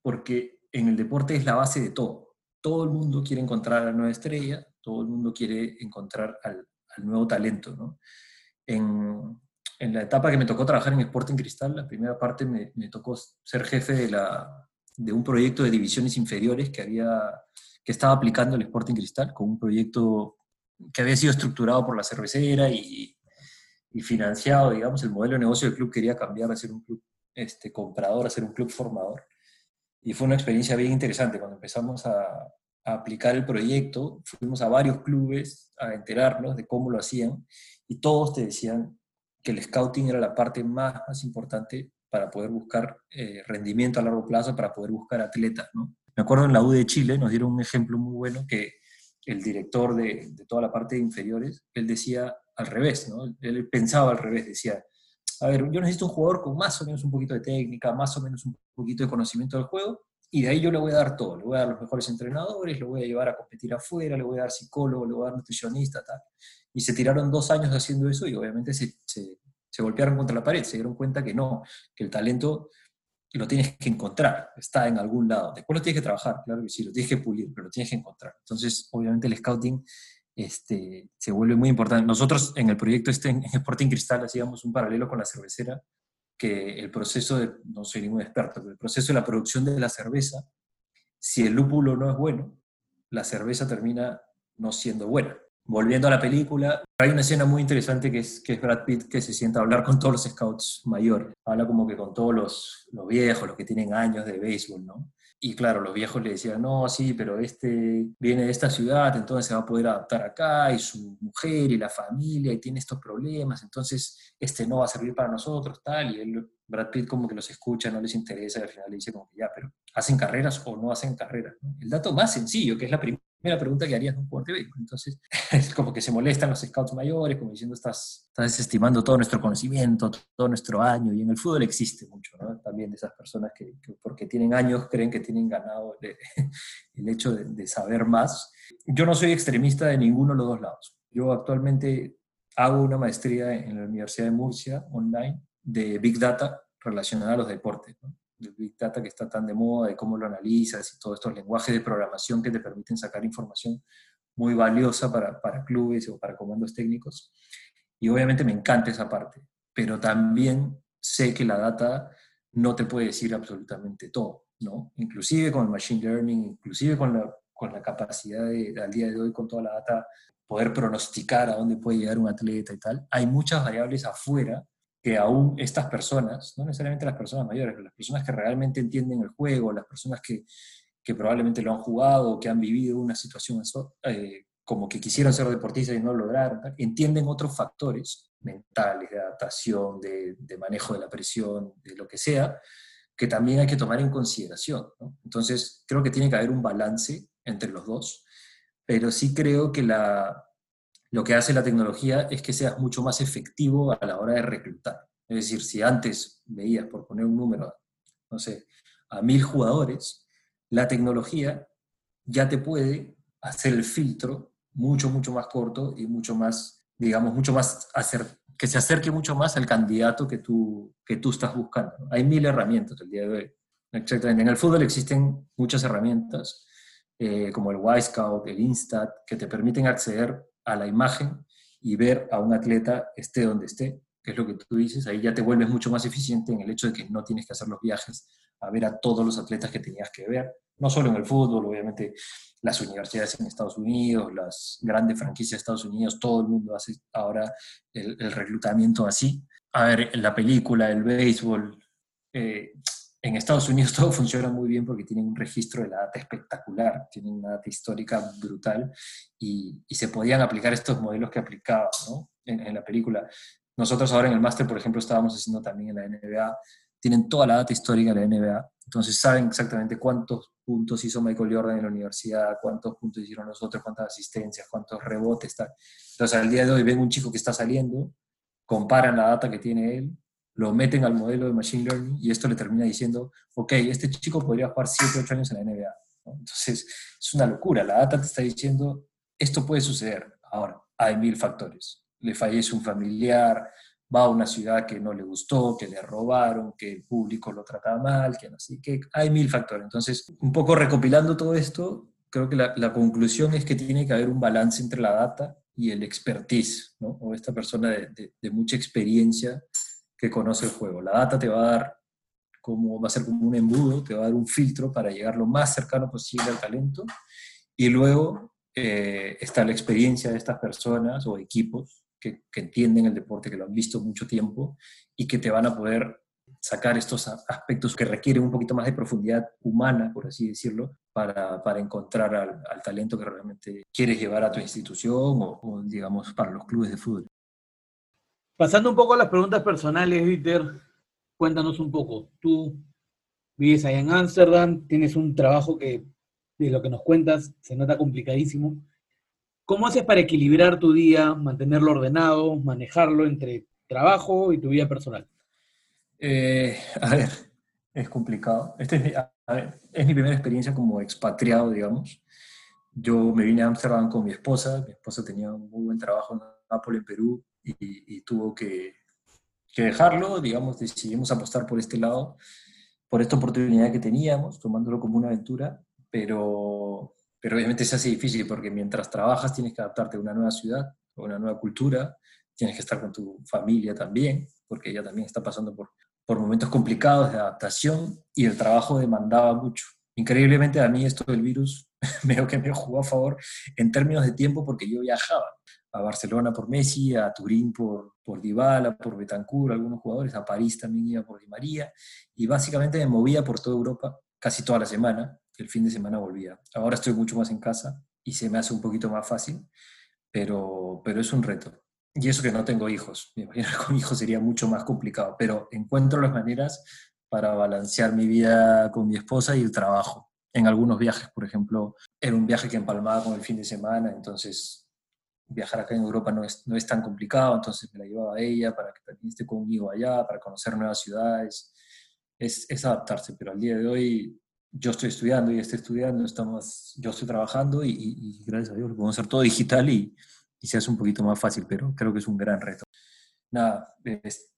Porque en el deporte es la base de todo. Todo el mundo quiere encontrar a la nueva estrella, todo el mundo quiere encontrar al, nuevo talento. ¿no? En, en, la etapa que me tocó trabajar en Sporting Cristal, la primera parte me, me tocó ser jefe de la, de un proyecto de divisiones inferiores que, había, que estaba aplicando el Sporting Cristal, con un proyecto que había sido estructurado por la cervecera y, y, financiado, digamos, el modelo de negocio del club quería cambiar a ser un club este, comprador, a ser un club formador. Y fue una experiencia bien interesante. Cuando empezamos a, a aplicar el proyecto, fuimos a varios clubes a enterarnos de cómo lo hacían y todos te decían que el scouting era la parte más, importante para poder buscar eh, rendimiento a largo plazo, para poder buscar atletas. ¿no? Me acuerdo en la U de Chile nos dieron un ejemplo muy bueno que el director de, de toda la parte de inferiores, él decía al revés, ¿no? él pensaba al revés, decía, a ver, yo necesito un jugador con más o menos un poquito de técnica, más o menos un poquito de conocimiento del juego, y de ahí yo le voy a dar todo, le voy a dar los mejores entrenadores, le voy a llevar a competir afuera, le voy a dar psicólogo, le voy a dar nutricionista. Y se tiraron dos años haciendo eso y obviamente se, se, se golpearon contra la pared, se dieron cuenta que no, que el talento lo tienes que encontrar, está en algún lado. Después lo tienes que trabajar, claro que sí, lo tienes que pulir, pero lo tienes que encontrar. Entonces, obviamente el scouting este, se vuelve muy importante. Nosotros en el proyecto este en Sporting Cristal hacíamos un paralelo con la cervecera, que el proceso de, no soy ningún experto, pero el proceso de la producción de la cerveza, si el lúpulo no es bueno, la cerveza termina no siendo buena. Volviendo a la película, hay una escena muy interesante que es, que es Brad Pitt que se sienta a hablar con todos los scouts mayores. Habla como que con todos los, los viejos, los que tienen años de béisbol, ¿no? Y claro, los viejos le decían, no, sí, pero este viene de esta ciudad, entonces se va a poder adaptar acá, y su mujer y la familia, y tiene estos problemas, entonces este no va a servir para nosotros, tal, y él, Brad Pitt como que los escucha, no les interesa, y al final le dice como que ya, pero ¿hacen carreras o no hacen carreras? El dato más sencillo, que es la primera pregunta que harías en un jugador de Entonces, es como que se molestan los scouts mayores, como diciendo, estás, estás desestimando todo nuestro conocimiento, todo nuestro año, y en el fútbol existe mucho, ¿no? También de esas personas que, porque tienen años creen que tienen ganado el, el hecho de, de saber más. Yo no soy extremista de ninguno de los dos lados. Yo actualmente hago una maestría en la Universidad de Murcia, online, de Big Data relacionada a los deportes. ¿no? Big Data que está tan de moda, de cómo lo analizas y todos estos lenguajes de programación que te permiten sacar información muy valiosa para, para clubes o para comandos técnicos. Y obviamente me encanta esa parte, pero también sé que la data no te puede decir absolutamente todo, ¿no? Inclusive con el Machine Learning, inclusive con la, con la capacidad de, al día de hoy, con toda la data, poder pronosticar a dónde puede llegar un atleta y tal. Hay muchas variables afuera que aún estas personas, no necesariamente las personas mayores, pero las personas que realmente entienden el juego, las personas que, probablemente lo han jugado que han vivido una situación eh, como que quisieron ser deportistas y no lo lograron, entienden otros factores mentales, de adaptación, de, manejo de la presión, de lo que sea, que también hay que tomar en consideración. Entonces, creo que tiene que haber un balance entre los dos, pero sí creo que la, lo que hace la tecnología es que seas mucho más efectivo a la hora de reclutar. Es decir, si antes veías, por poner un número, no sé, a mil jugadores, la tecnología ya te puede hacer el filtro mucho, mucho más corto y mucho más, digamos, mucho más hacer, que se acerque mucho más al candidato que tú, que tú estás buscando. Hay mil herramientas el día de hoy. Exactamente. En el fútbol existen muchas herramientas, eh, como el Y-Scout, el Instat, que te permiten acceder a la imagen y ver a un atleta esté donde esté, que es lo que tú dices, ahí ya te vuelves mucho más eficiente en el hecho de que no tienes que hacer los viajes a ver a todos los atletas que tenías que ver, no solo en el fútbol, obviamente las universidades en Estados Unidos, las grandes franquicias de Estados Unidos, todo el mundo hace ahora el, reclutamiento así. A ver, la película, el béisbol, eh, en Estados Unidos todo funciona muy bien porque tienen un registro de la data espectacular, tienen una data histórica brutal y, se podían aplicar estos modelos que aplicaba en, la película. Nosotros ahora en el máster, por ejemplo, estábamos haciendo también en la NBA, tienen toda la data histórica de la NBA, entonces saben exactamente cuántos puntos hizo Michael Jordan en la universidad, cuántos puntos hicieron nosotros, cuántas asistencias, cuántos rebotes, tal. Entonces al día de hoy ven un chico que está saliendo, comparan la data que tiene él lo meten al modelo de Machine Learning y esto le termina diciendo, ok, este chico podría jugar 7, 8 años en la NBA. Entonces, es una locura. La data te está diciendo, esto puede suceder. Ahora, hay mil factores. Le fallece un familiar, va a una ciudad que no le gustó, que le robaron, que el público lo trata mal, que no sé, que hay mil factores. Entonces, un poco recopilando todo esto, creo que la, conclusión es que tiene que haber un balance entre la data y el expertise, o esta persona de mucha experiencia que conoce el juego. La data te va a dar como, va a ser como un embudo, te va a dar un filtro para llegar lo más cercano posible al talento. Y luego eh, está la experiencia de estas personas o equipos que, que, entienden el deporte, que lo han visto mucho tiempo y que te van a poder sacar estos aspectos que requieren un poquito más de profundidad humana, por así decirlo, para, para encontrar al, al, talento que realmente quieres llevar a tu institución o, o, digamos, para los clubes de fútbol. Pasando un poco a las preguntas personales, Víctor, cuéntanos un poco. Tú vives allá en Ámsterdam, tienes un trabajo que, de lo que nos cuentas, se nota complicadísimo. ¿Cómo haces para equilibrar tu día, mantenerlo ordenado, manejarlo entre trabajo y tu vida personal? Eh, a ver, es complicado. Este es, mi primera experiencia como expatriado, digamos. Yo me vine a Ámsterdam con mi esposa, mi esposa tenía un muy buen trabajo en Apple en Perú y, tuvo que, que, dejarlo, digamos, decidimos apostar por este lado, por esta oportunidad que teníamos, tomándolo como una aventura, pero, pero obviamente se hace difícil porque mientras trabajas tienes que adaptarte a una nueva ciudad, a una nueva cultura, tienes que estar con tu familia también, porque ella también está pasando por, por momentos complicados de adaptación y el trabajo demandaba mucho. Increíblemente a mí esto del virus veo que me jugó a favor en términos de tiempo porque yo viajaba a Barcelona por Messi, a Turín por, por Dybala, por Betancourt, algunos jugadores, a París también iba por Di María y básicamente me movía por toda Europa casi toda la semana, el fin de semana volvía. Ahora estoy mucho más en casa y se me hace un poquito más fácil, pero, pero es un reto. Y eso que no tengo hijos. Me imagino con hijos sería mucho más complicado, pero encuentro las maneras para balancear mi vida con mi esposa y el trabajo. En algunos viajes, por ejemplo, era un viaje que empalmaba con el fin de semana, entonces viajar acá en Europa no es, no es tan complicado, entonces me la llevaba a ella para que también esté conmigo allá, para conocer nuevas ciudades. Es, es adaptarse, pero al día de hoy yo estoy estudiando y estoy estudiando, estamos, yo estoy trabajando y, y, gracias a Dios lo podemos hacer todo digital y, y se hace un poquito más fácil, pero creo que es un gran reto. Nada,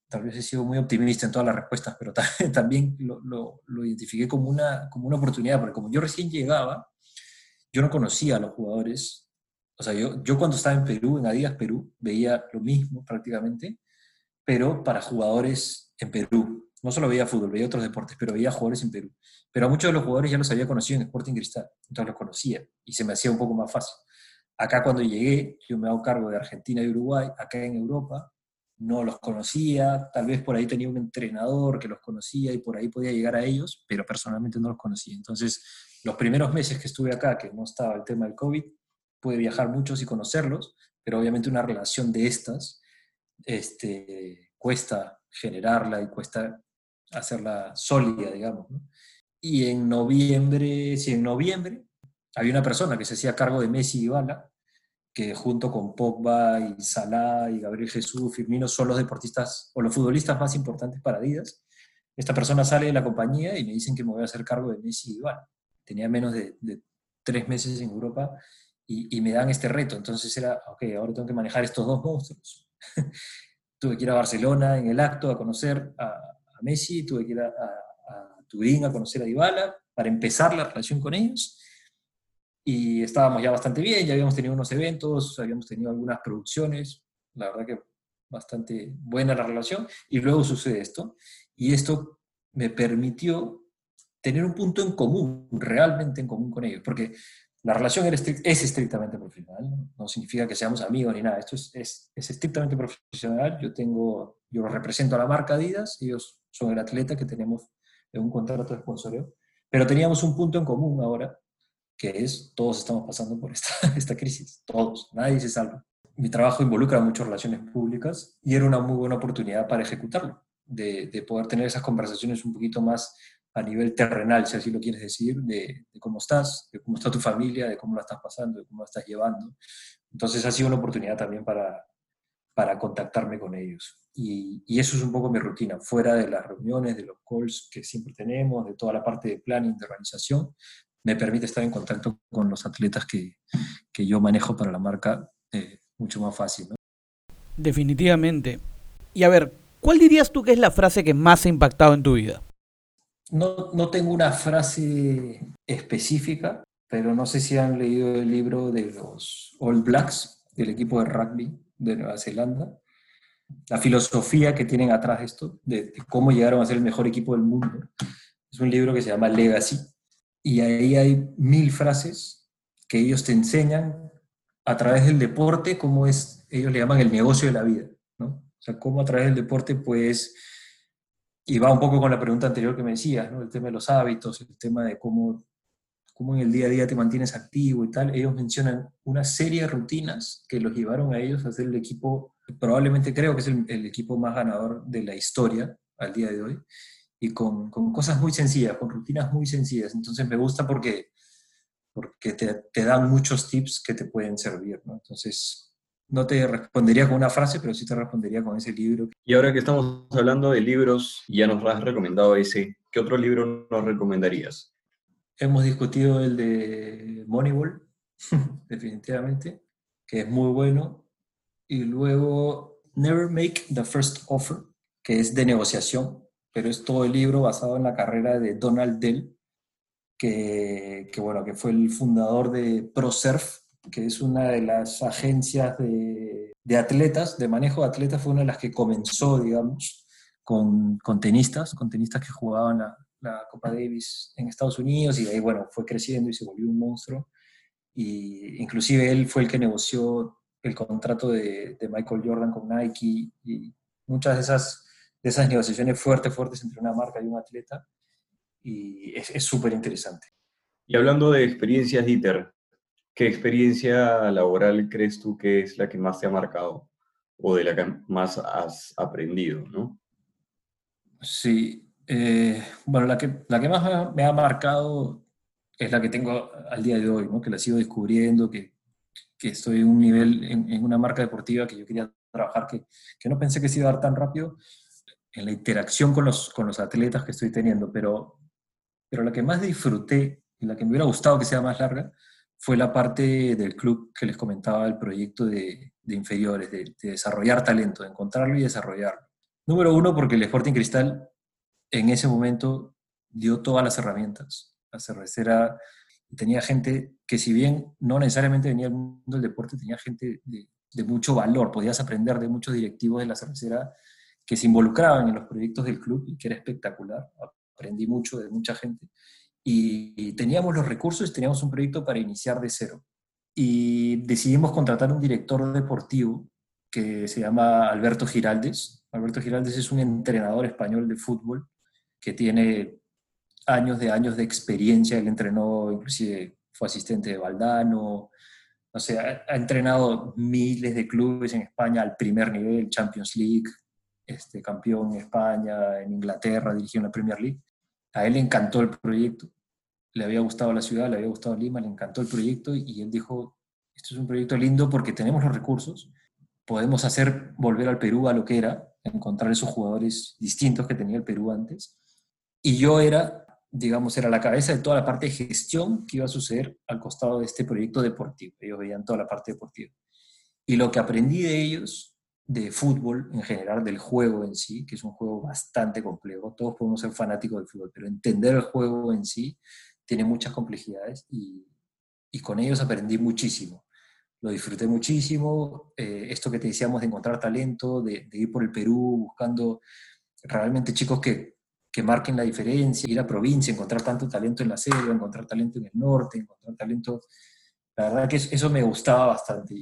tal vez he sido muy optimista en todas las respuestas, pero también lo, lo, lo, identifiqué como una, como una oportunidad, porque como yo recién llegaba, yo no conocía a los jugadores. O sea, yo, yo cuando estaba en Perú, en Adidas Perú, veía lo mismo prácticamente, pero para jugadores en Perú. No solo veía fútbol, veía otros deportes, pero veía jugadores en Perú. Pero a muchos de los jugadores ya los había conocido en Sporting Cristal, entonces los conocía y se me hacía un poco más fácil. Acá cuando llegué, yo me hago cargo de Argentina y Uruguay, acá en Europa, no los conocía, tal vez por ahí tenía un entrenador que los conocía y por ahí podía llegar a ellos, pero personalmente no los conocía. Entonces, los primeros meses que estuve acá, que no estaba el tema del COVID, pude viajar muchos y conocerlos, pero obviamente una relación de estas este, cuesta generarla y cuesta hacerla sólida, digamos. Y en noviembre, sí, en noviembre había una persona que se hacía cargo de Messi y Bala, que junto con Pogba y Salah y Gabriel Jesús, Firmino, son los deportistas o los futbolistas más importantes para Adidas. Esta persona sale de la compañía y me dicen que me voy a hacer cargo de Messi y Bala. Tenía menos de, tres meses en Europa y, me dan este reto. Entonces era, ok, ahora tengo que manejar estos dos monstruos. tuve que ir a Barcelona en el acto a conocer a, Messi, tuve que ir a, a, Turín a conocer a Dybala para empezar la relación con ellos y estábamos ya bastante bien, ya habíamos tenido unos eventos, habíamos tenido algunas producciones, la verdad que bastante buena la relación, y luego sucede esto, y esto me permitió tener un punto en común, realmente en común con ellos, porque la relación es estrictamente profesional, no significa que seamos amigos ni nada, esto es, es, es estrictamente profesional, yo tengo, yo represento a la marca Adidas, ellos son el atleta que tenemos en un contrato de sponsoreo, pero teníamos un punto en común ahora, que es todos estamos pasando por esta, esta crisis, todos, nadie se salva. Mi trabajo involucra muchas relaciones públicas y era una muy buena oportunidad para ejecutarlo, de, de poder tener esas conversaciones un poquito más a nivel terrenal, si así lo quieres decir, de, de, cómo estás, de cómo está tu familia, de cómo la estás pasando, de cómo la estás llevando. Entonces ha sido una oportunidad también para, para contactarme con ellos. Y, y, eso es un poco mi rutina, fuera de las reuniones, de los calls que siempre tenemos, de toda la parte de planning, de organización, me permite estar en contacto con los atletas que, que yo manejo para la marca eh, mucho más fácil. ¿no? Definitivamente. Y a ver, ¿cuál dirías tú que es la frase que más ha impactado en tu vida? No, no tengo una frase específica, pero no sé si han leído el libro de los All Blacks, del equipo de rugby de Nueva Zelanda. La filosofía que tienen atrás esto, de, cómo llegaron a ser el mejor equipo del mundo. Es un libro que se llama Legacy y ahí hay mil frases que ellos te enseñan a través del deporte, cómo es, ellos le llaman el negocio de la vida, ¿no? O sea, cómo a través del deporte, pues, y va un poco con la pregunta anterior que me decías, ¿no? El tema de los hábitos, el tema de cómo, cómo en el día a día te mantienes activo y tal. Ellos mencionan una serie de rutinas que los llevaron a ellos a ser el equipo, probablemente creo que es el, el equipo más ganador de la historia al día de hoy y con, con, cosas muy sencillas, con rutinas muy sencillas. Entonces me gusta porque, porque te, te dan muchos tips que te pueden servir. ¿no? Entonces no te respondería con una frase, pero sí te respondería con ese libro. Y ahora que estamos hablando de libros, ya nos has recomendado ese, ¿qué otro libro nos recomendarías? hemos discutido el de Moneyball, definitivamente, que es muy bueno. Y luego Never Make the First Offer, que es de negociación, pero es todo el libro basado en la carrera de Donald Dell, que, que bueno, que fue el fundador de ProSurf, que es una de las agencias de, de, atletas, de manejo de atletas, fue una de las que comenzó, digamos, con, con tenistas, con tenistas que jugaban la, la, Copa Davis en Estados Unidos y de ahí, bueno, fue creciendo y se volvió un monstruo. Y inclusive él fue el que negoció el contrato de, de Michael Jordan con Nike y muchas de esas, de esas negociaciones fuertes, fuertes entre una marca y un atleta. Y es súper interesante. Y hablando de experiencias, Dieter, ¿Qué experiencia laboral crees tú que es la que más te ha marcado o de la que más has aprendido, no? Sí, eh, bueno, la que, la que más me ha marcado es la que tengo al día de hoy, ¿no? que la sigo descubriendo, que, que estoy en un nivel, en, una marca deportiva que yo quería trabajar, que, que, no pensé que se iba a dar tan rápido, en la interacción con los, con los atletas que estoy teniendo, pero, pero la que más disfruté y la que me hubiera gustado que sea más larga, fue la parte del club que les comentaba, el proyecto de, inferiores, de, desarrollar talento, de encontrarlo y desarrollarlo. Número uno, porque el Sporting Cristal en ese momento dio todas las herramientas. La cervecera tenía gente que si bien no necesariamente venía del mundo del deporte, tenía gente de, de mucho valor, podías aprender de muchos directivos de la cervecera que se involucraban en los proyectos del club y que era espectacular. Aprendí mucho de mucha gente y teníamos los recursos, teníamos un proyecto para iniciar de cero. Y decidimos contratar un director deportivo que se llama Alberto Giraldes. Alberto Giraldes es un entrenador español de fútbol que tiene años de años de experiencia. Él entrenó, inclusive fue asistente de Valdano. O sea, ha entrenado miles de clubes en España al primer nivel, Champions League, este, campeón en España, en Inglaterra, dirigió en la Premier League. A él le encantó el proyecto, le había gustado la ciudad, le había gustado Lima, le encantó el proyecto y él dijo, esto es un proyecto lindo porque tenemos los recursos, podemos hacer volver al Perú a lo que era, encontrar esos jugadores distintos que tenía el Perú antes. Y yo era, digamos, era la cabeza de toda la parte de gestión que iba a suceder al costado de este proyecto deportivo. Ellos veían toda la parte deportiva. Y lo que aprendí de ellos de fútbol en general, del juego en sí, que es un juego bastante complejo. Todos podemos ser fanáticos del fútbol, pero entender el juego en sí tiene muchas complejidades y, y con ellos aprendí muchísimo. Lo disfruté muchísimo. Eh, esto que te decíamos de encontrar talento, de, ir por el Perú buscando realmente chicos que, que marquen la diferencia, ir a provincia, encontrar tanto talento en la selva, encontrar talento en el norte, encontrar talento... La verdad que eso me gustaba bastante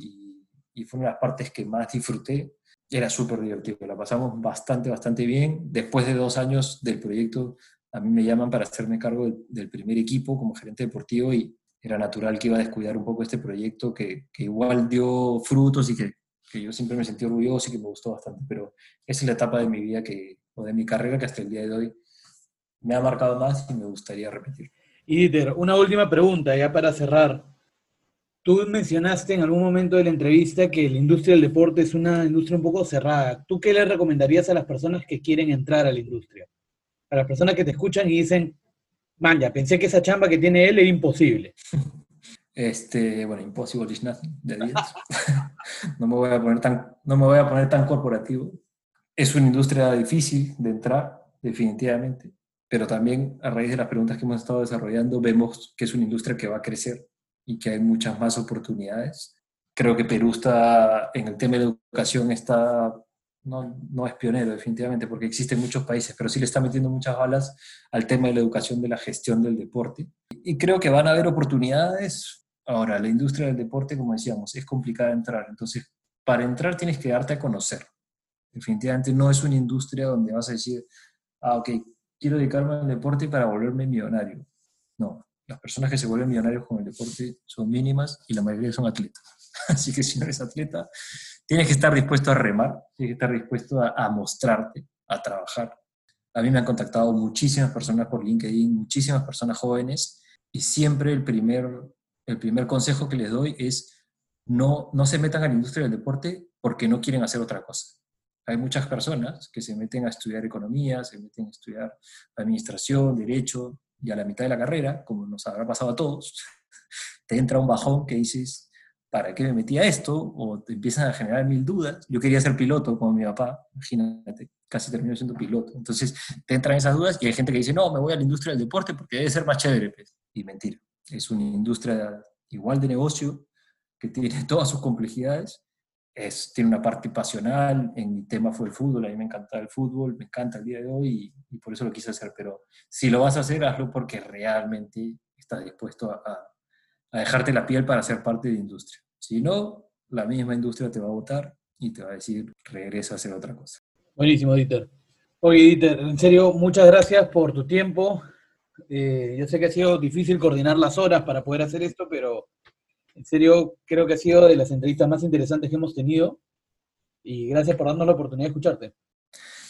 y fue una de las partes que más disfruté. Era súper divertido, la pasamos bastante, bastante bien. Después de dos años del proyecto, a mí me llaman para hacerme cargo del, primer equipo como gerente deportivo y era natural que iba a descuidar un poco este proyecto que, que igual dio frutos y que, que, yo siempre me sentí orgulloso y que me gustó bastante. Pero es la etapa de mi vida que, o de mi carrera que hasta el día de hoy me ha marcado más y me gustaría repetir. Y una última pregunta ya para cerrar. Tú mencionaste en algún momento de la entrevista que la industria del deporte es una industria un poco cerrada. ¿Tú qué le recomendarías a las personas que quieren entrar a la industria? A las personas que te escuchan y dicen, man, pensé que esa chamba que tiene él era imposible. Este, bueno, impossible is de no, me voy a poner tan, no me voy a poner tan corporativo. Es una industria difícil de entrar, definitivamente, pero también a raíz de las preguntas que hemos estado desarrollando, vemos que es una industria que va a crecer y que hay muchas más oportunidades. Creo que Perú está, en el tema de educación, está, no, no es pionero definitivamente, porque existen muchos países, pero sí le está metiendo muchas balas al tema de la educación, de la gestión del deporte. Y creo que van a haber oportunidades. Ahora, la industria del deporte, como decíamos, es complicada entrar. Entonces, para entrar tienes que darte a conocer. Definitivamente no es una industria donde vas a decir, ah, ok, quiero dedicarme al deporte para volverme millonario. No, las personas que se vuelven millonarios con el deporte son mínimas y la mayoría son atletas. Así que si no eres atleta, tienes que estar dispuesto a remar, tienes que estar dispuesto a, mostrarte, a trabajar. A mí me han contactado muchísimas personas por LinkedIn, muchísimas personas jóvenes, y siempre el primer, el primer consejo que les doy es no, no se metan a la industria del deporte porque no quieren hacer otra cosa. Hay muchas personas que se meten a estudiar economía, se meten a estudiar administración, derecho, y a la mitad de la carrera, como nos habrá pasado a todos, te entra un bajón que dices, ¿para qué me metí a esto? O te empiezan a generar mil dudas. Yo quería ser piloto como mi papá, imagínate, casi terminó siendo piloto. Entonces te entran esas dudas y hay gente que dice, no, me voy a la industria del deporte porque debe ser más chévere. Pues. Y mentira, es una industria igual de negocio que tiene todas sus complejidades. Es, tiene una parte pasional, en mi tema fue el fútbol, a mí me encanta el fútbol, me encanta el día de hoy y, por eso lo quise hacer, pero si lo vas a hacer, hazlo porque realmente estás dispuesto a a dejarte la piel para ser parte de la industria. Si no, la misma industria te va a votar y te va a decir, regresa a hacer otra cosa. Buenísimo, Dieter. Oye, Dieter, en serio, muchas gracias por tu tiempo. Eh, yo sé que ha sido difícil coordinar las horas para poder hacer esto, pero en serio creo que ha sido de las entrevistas más interesantes que hemos tenido. Y gracias por darnos la oportunidad de escucharte.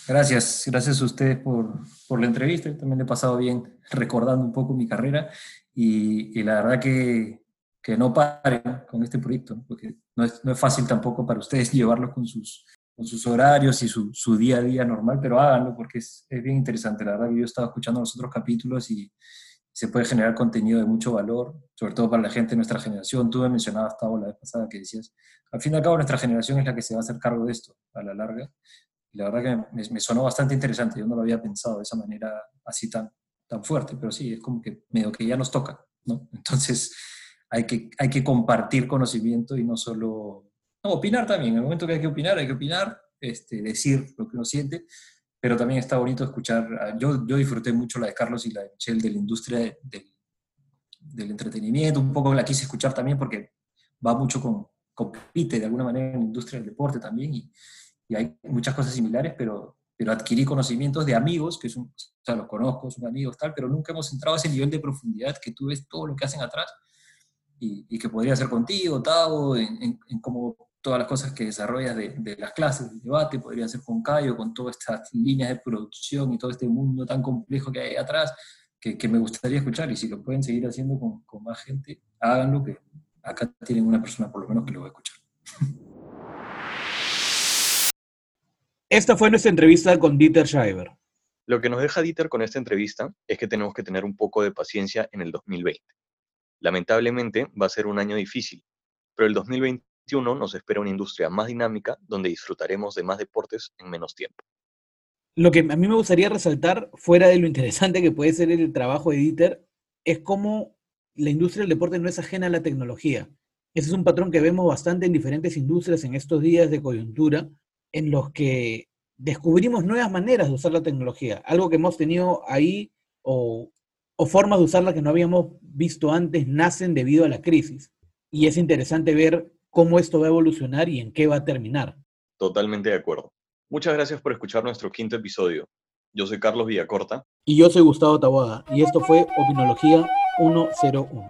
Gracias, gracias a ustedes por, por la entrevista. También he pasado bien recordando un poco mi carrera y, la verdad que, que, no paren con este proyecto, porque no es, no es, fácil tampoco para ustedes llevarlo con sus, con sus horarios y su, su, día a día normal, pero háganlo porque es, es, bien interesante. La verdad que yo he estado escuchando los otros capítulos y se puede generar contenido de mucho valor, sobre todo para la gente de nuestra generación. Tú me mencionabas, Tavo, la vez pasada que decías, al fin y al cabo nuestra generación es la que se va a hacer cargo de esto a la larga. Y la verdad que me, me sonó bastante interesante, yo no lo había pensado de esa manera así tan, tan fuerte, pero sí, es como que medio que ya nos toca, ¿no? Entonces hay que, hay que compartir conocimiento y no solo... No, opinar también, en el momento que hay que opinar, hay que opinar, este, decir lo que uno siente, pero también está bonito escuchar, yo, yo disfruté mucho la de Carlos y la de Michelle de la industria del, del entretenimiento, un poco la quise escuchar también porque va mucho con, compite de alguna manera en la industria del deporte también y, y hay muchas cosas similares, pero pero adquirí conocimientos de amigos, que son, o sea, los conozco, son amigos, tal, pero nunca hemos entrado a ese nivel de profundidad que tú ves todo lo que hacen atrás y, que podría ser contigo, Tavo, en, en, cómo todas las cosas que desarrollas de, de, las clases, del debate, podría ser con Cayo, con todas estas líneas de producción y todo este mundo tan complejo que hay atrás, que, que me gustaría escuchar y si lo pueden seguir haciendo con, con más gente, háganlo, que acá tienen una persona por lo menos que lo va a escuchar. Esta fue nuestra entrevista con Dieter Schreiber. Lo que nos deja Dieter con esta entrevista es que tenemos que tener un poco de paciencia en el 2020. Lamentablemente va a ser un año difícil, pero el 2021 nos espera una industria más dinámica donde disfrutaremos de más deportes en menos tiempo. Lo que a mí me gustaría resaltar, fuera de lo interesante que puede ser el trabajo de Dieter, es cómo la industria del deporte no es ajena a la tecnología. Ese es un patrón que vemos bastante en diferentes industrias en estos días de coyuntura, en los que descubrimos nuevas maneras de usar la tecnología, algo que hemos tenido ahí o, formas de usarla que no habíamos visto antes nacen debido a la crisis. Y es interesante ver cómo esto va a evolucionar y en qué va a terminar. Totalmente de acuerdo. Muchas gracias por escuchar nuestro quinto episodio. Yo soy Carlos Villacorta. Y yo soy Gustavo Taboada. Y esto fue Opinología 101.